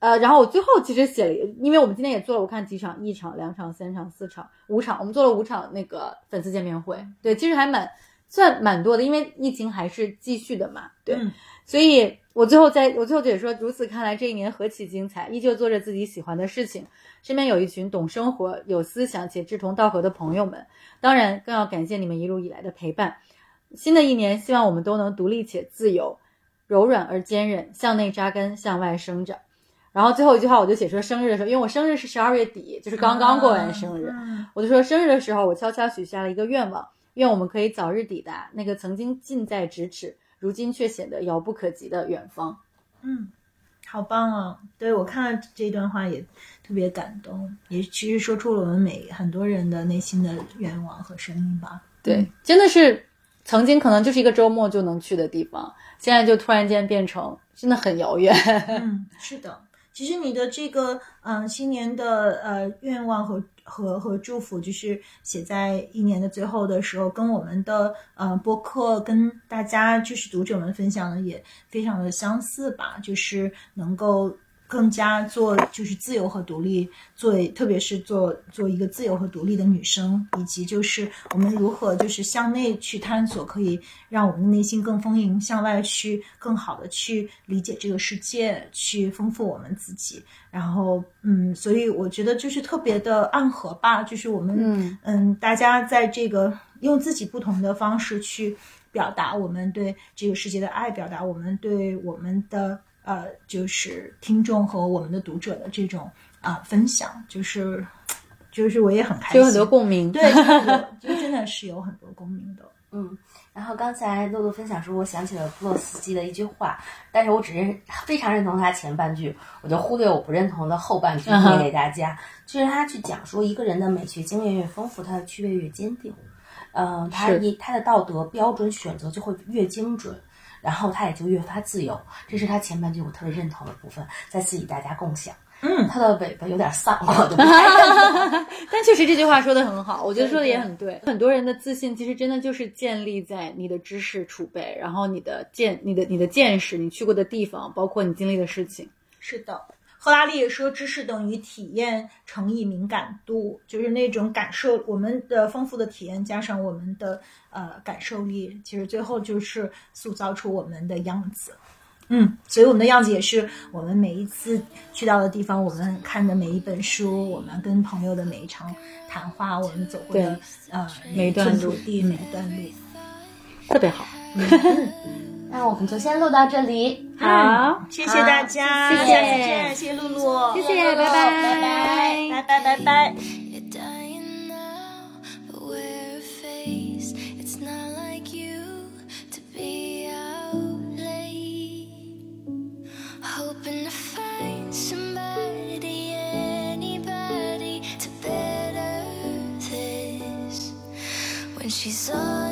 呃，然后我最后其实写了，因为我们今天也做了，我看几场，一场、两场、三场、四场、五场，我们做了五场那个粉丝见面会，对，其实还蛮算蛮多的，因为疫情还是继续的嘛，对，嗯所以我最后在我最后就也说，如此看来，这一年何其精彩，依旧做着自己喜欢的事情，身边有一群懂生活、有思想且志同道合的朋友们，当然更要感谢你们一路以来的陪伴。新的一年，希望我们都能独立且自由，柔软而坚韧，向内扎根，向外生长。然后最后一句话，我就写说生日的时候，因为我生日是十二月底，就是刚刚过完生日，嗯我就说生日的时候，我悄悄许下了一个愿望，愿我们可以早日抵达那个曾经近在咫尺，如今却显得遥不可及的远方。嗯，好棒哦！对我看了这段话也特别感动，也其实说出了我们每很多人的内心的愿望和声音吧。对，真的是曾经可能就是一个周末就能去的地方，现在就突然间变成真的很遥远。嗯，是的。其实你的这个嗯、新年的呃愿望和和和祝福，就是写在一年的最后的时候，跟我们的呃播客跟大家就是读者们分享的也非常的相似吧，就是能够。更加做就是自由和独立，做特别是做做一个自由和独立的女生，以及就是我们如何就是向内去探索，可以让我们的内心更丰盈，向外去更好的去理解这个世界，去丰富我们自己。然后，嗯，所以我觉得就是特别的暗合吧，就是我们嗯嗯，大家在这个用自己不同的方式去表达我们对这个世界的爱，表达我们对我们的呃，就是听众和我们的读者的这种啊、分享，就是就是我也很开心，有很多共鸣。对，就真的是有很多共鸣的。嗯，然后刚才露露分享说，我想起了布洛斯基的一句话，但是我只认非常认同他前半句，我就忽略我不认同的后半句念给大家。就是他去讲说，一个人的美学经验越丰富，他的区别越坚定，呃，他一他的道德标准选择就会越精准。然后他也就越发自由，这是他前半句我特别认同的部分，在自己大家共享。嗯，他的尾巴有点丧，我就不太认同。但确实这句话说的很好，我觉得说的也对很对。很多人的自信其实真的就是建立在你的知识储备，然后你的见、你的、你的见识、你去过的地方，包括你经历的事情。是的，赫拉利也说，知识等于体验乘以敏感度，就是那种感受，我们的丰富的体验加上我们的呃感受力，其实最后就是塑造出我们的样子。嗯，所以我们的样子也是我们每一次去到的地方，我们看的每一本书，我们跟朋友的每一场谈话，我们走过的呃每一段地，每一段路。特别好。那我们就先录到这里。好。谢谢大家。谢谢。谢谢露露。谢谢拜拜。拜拜拜拜拜拜。She's all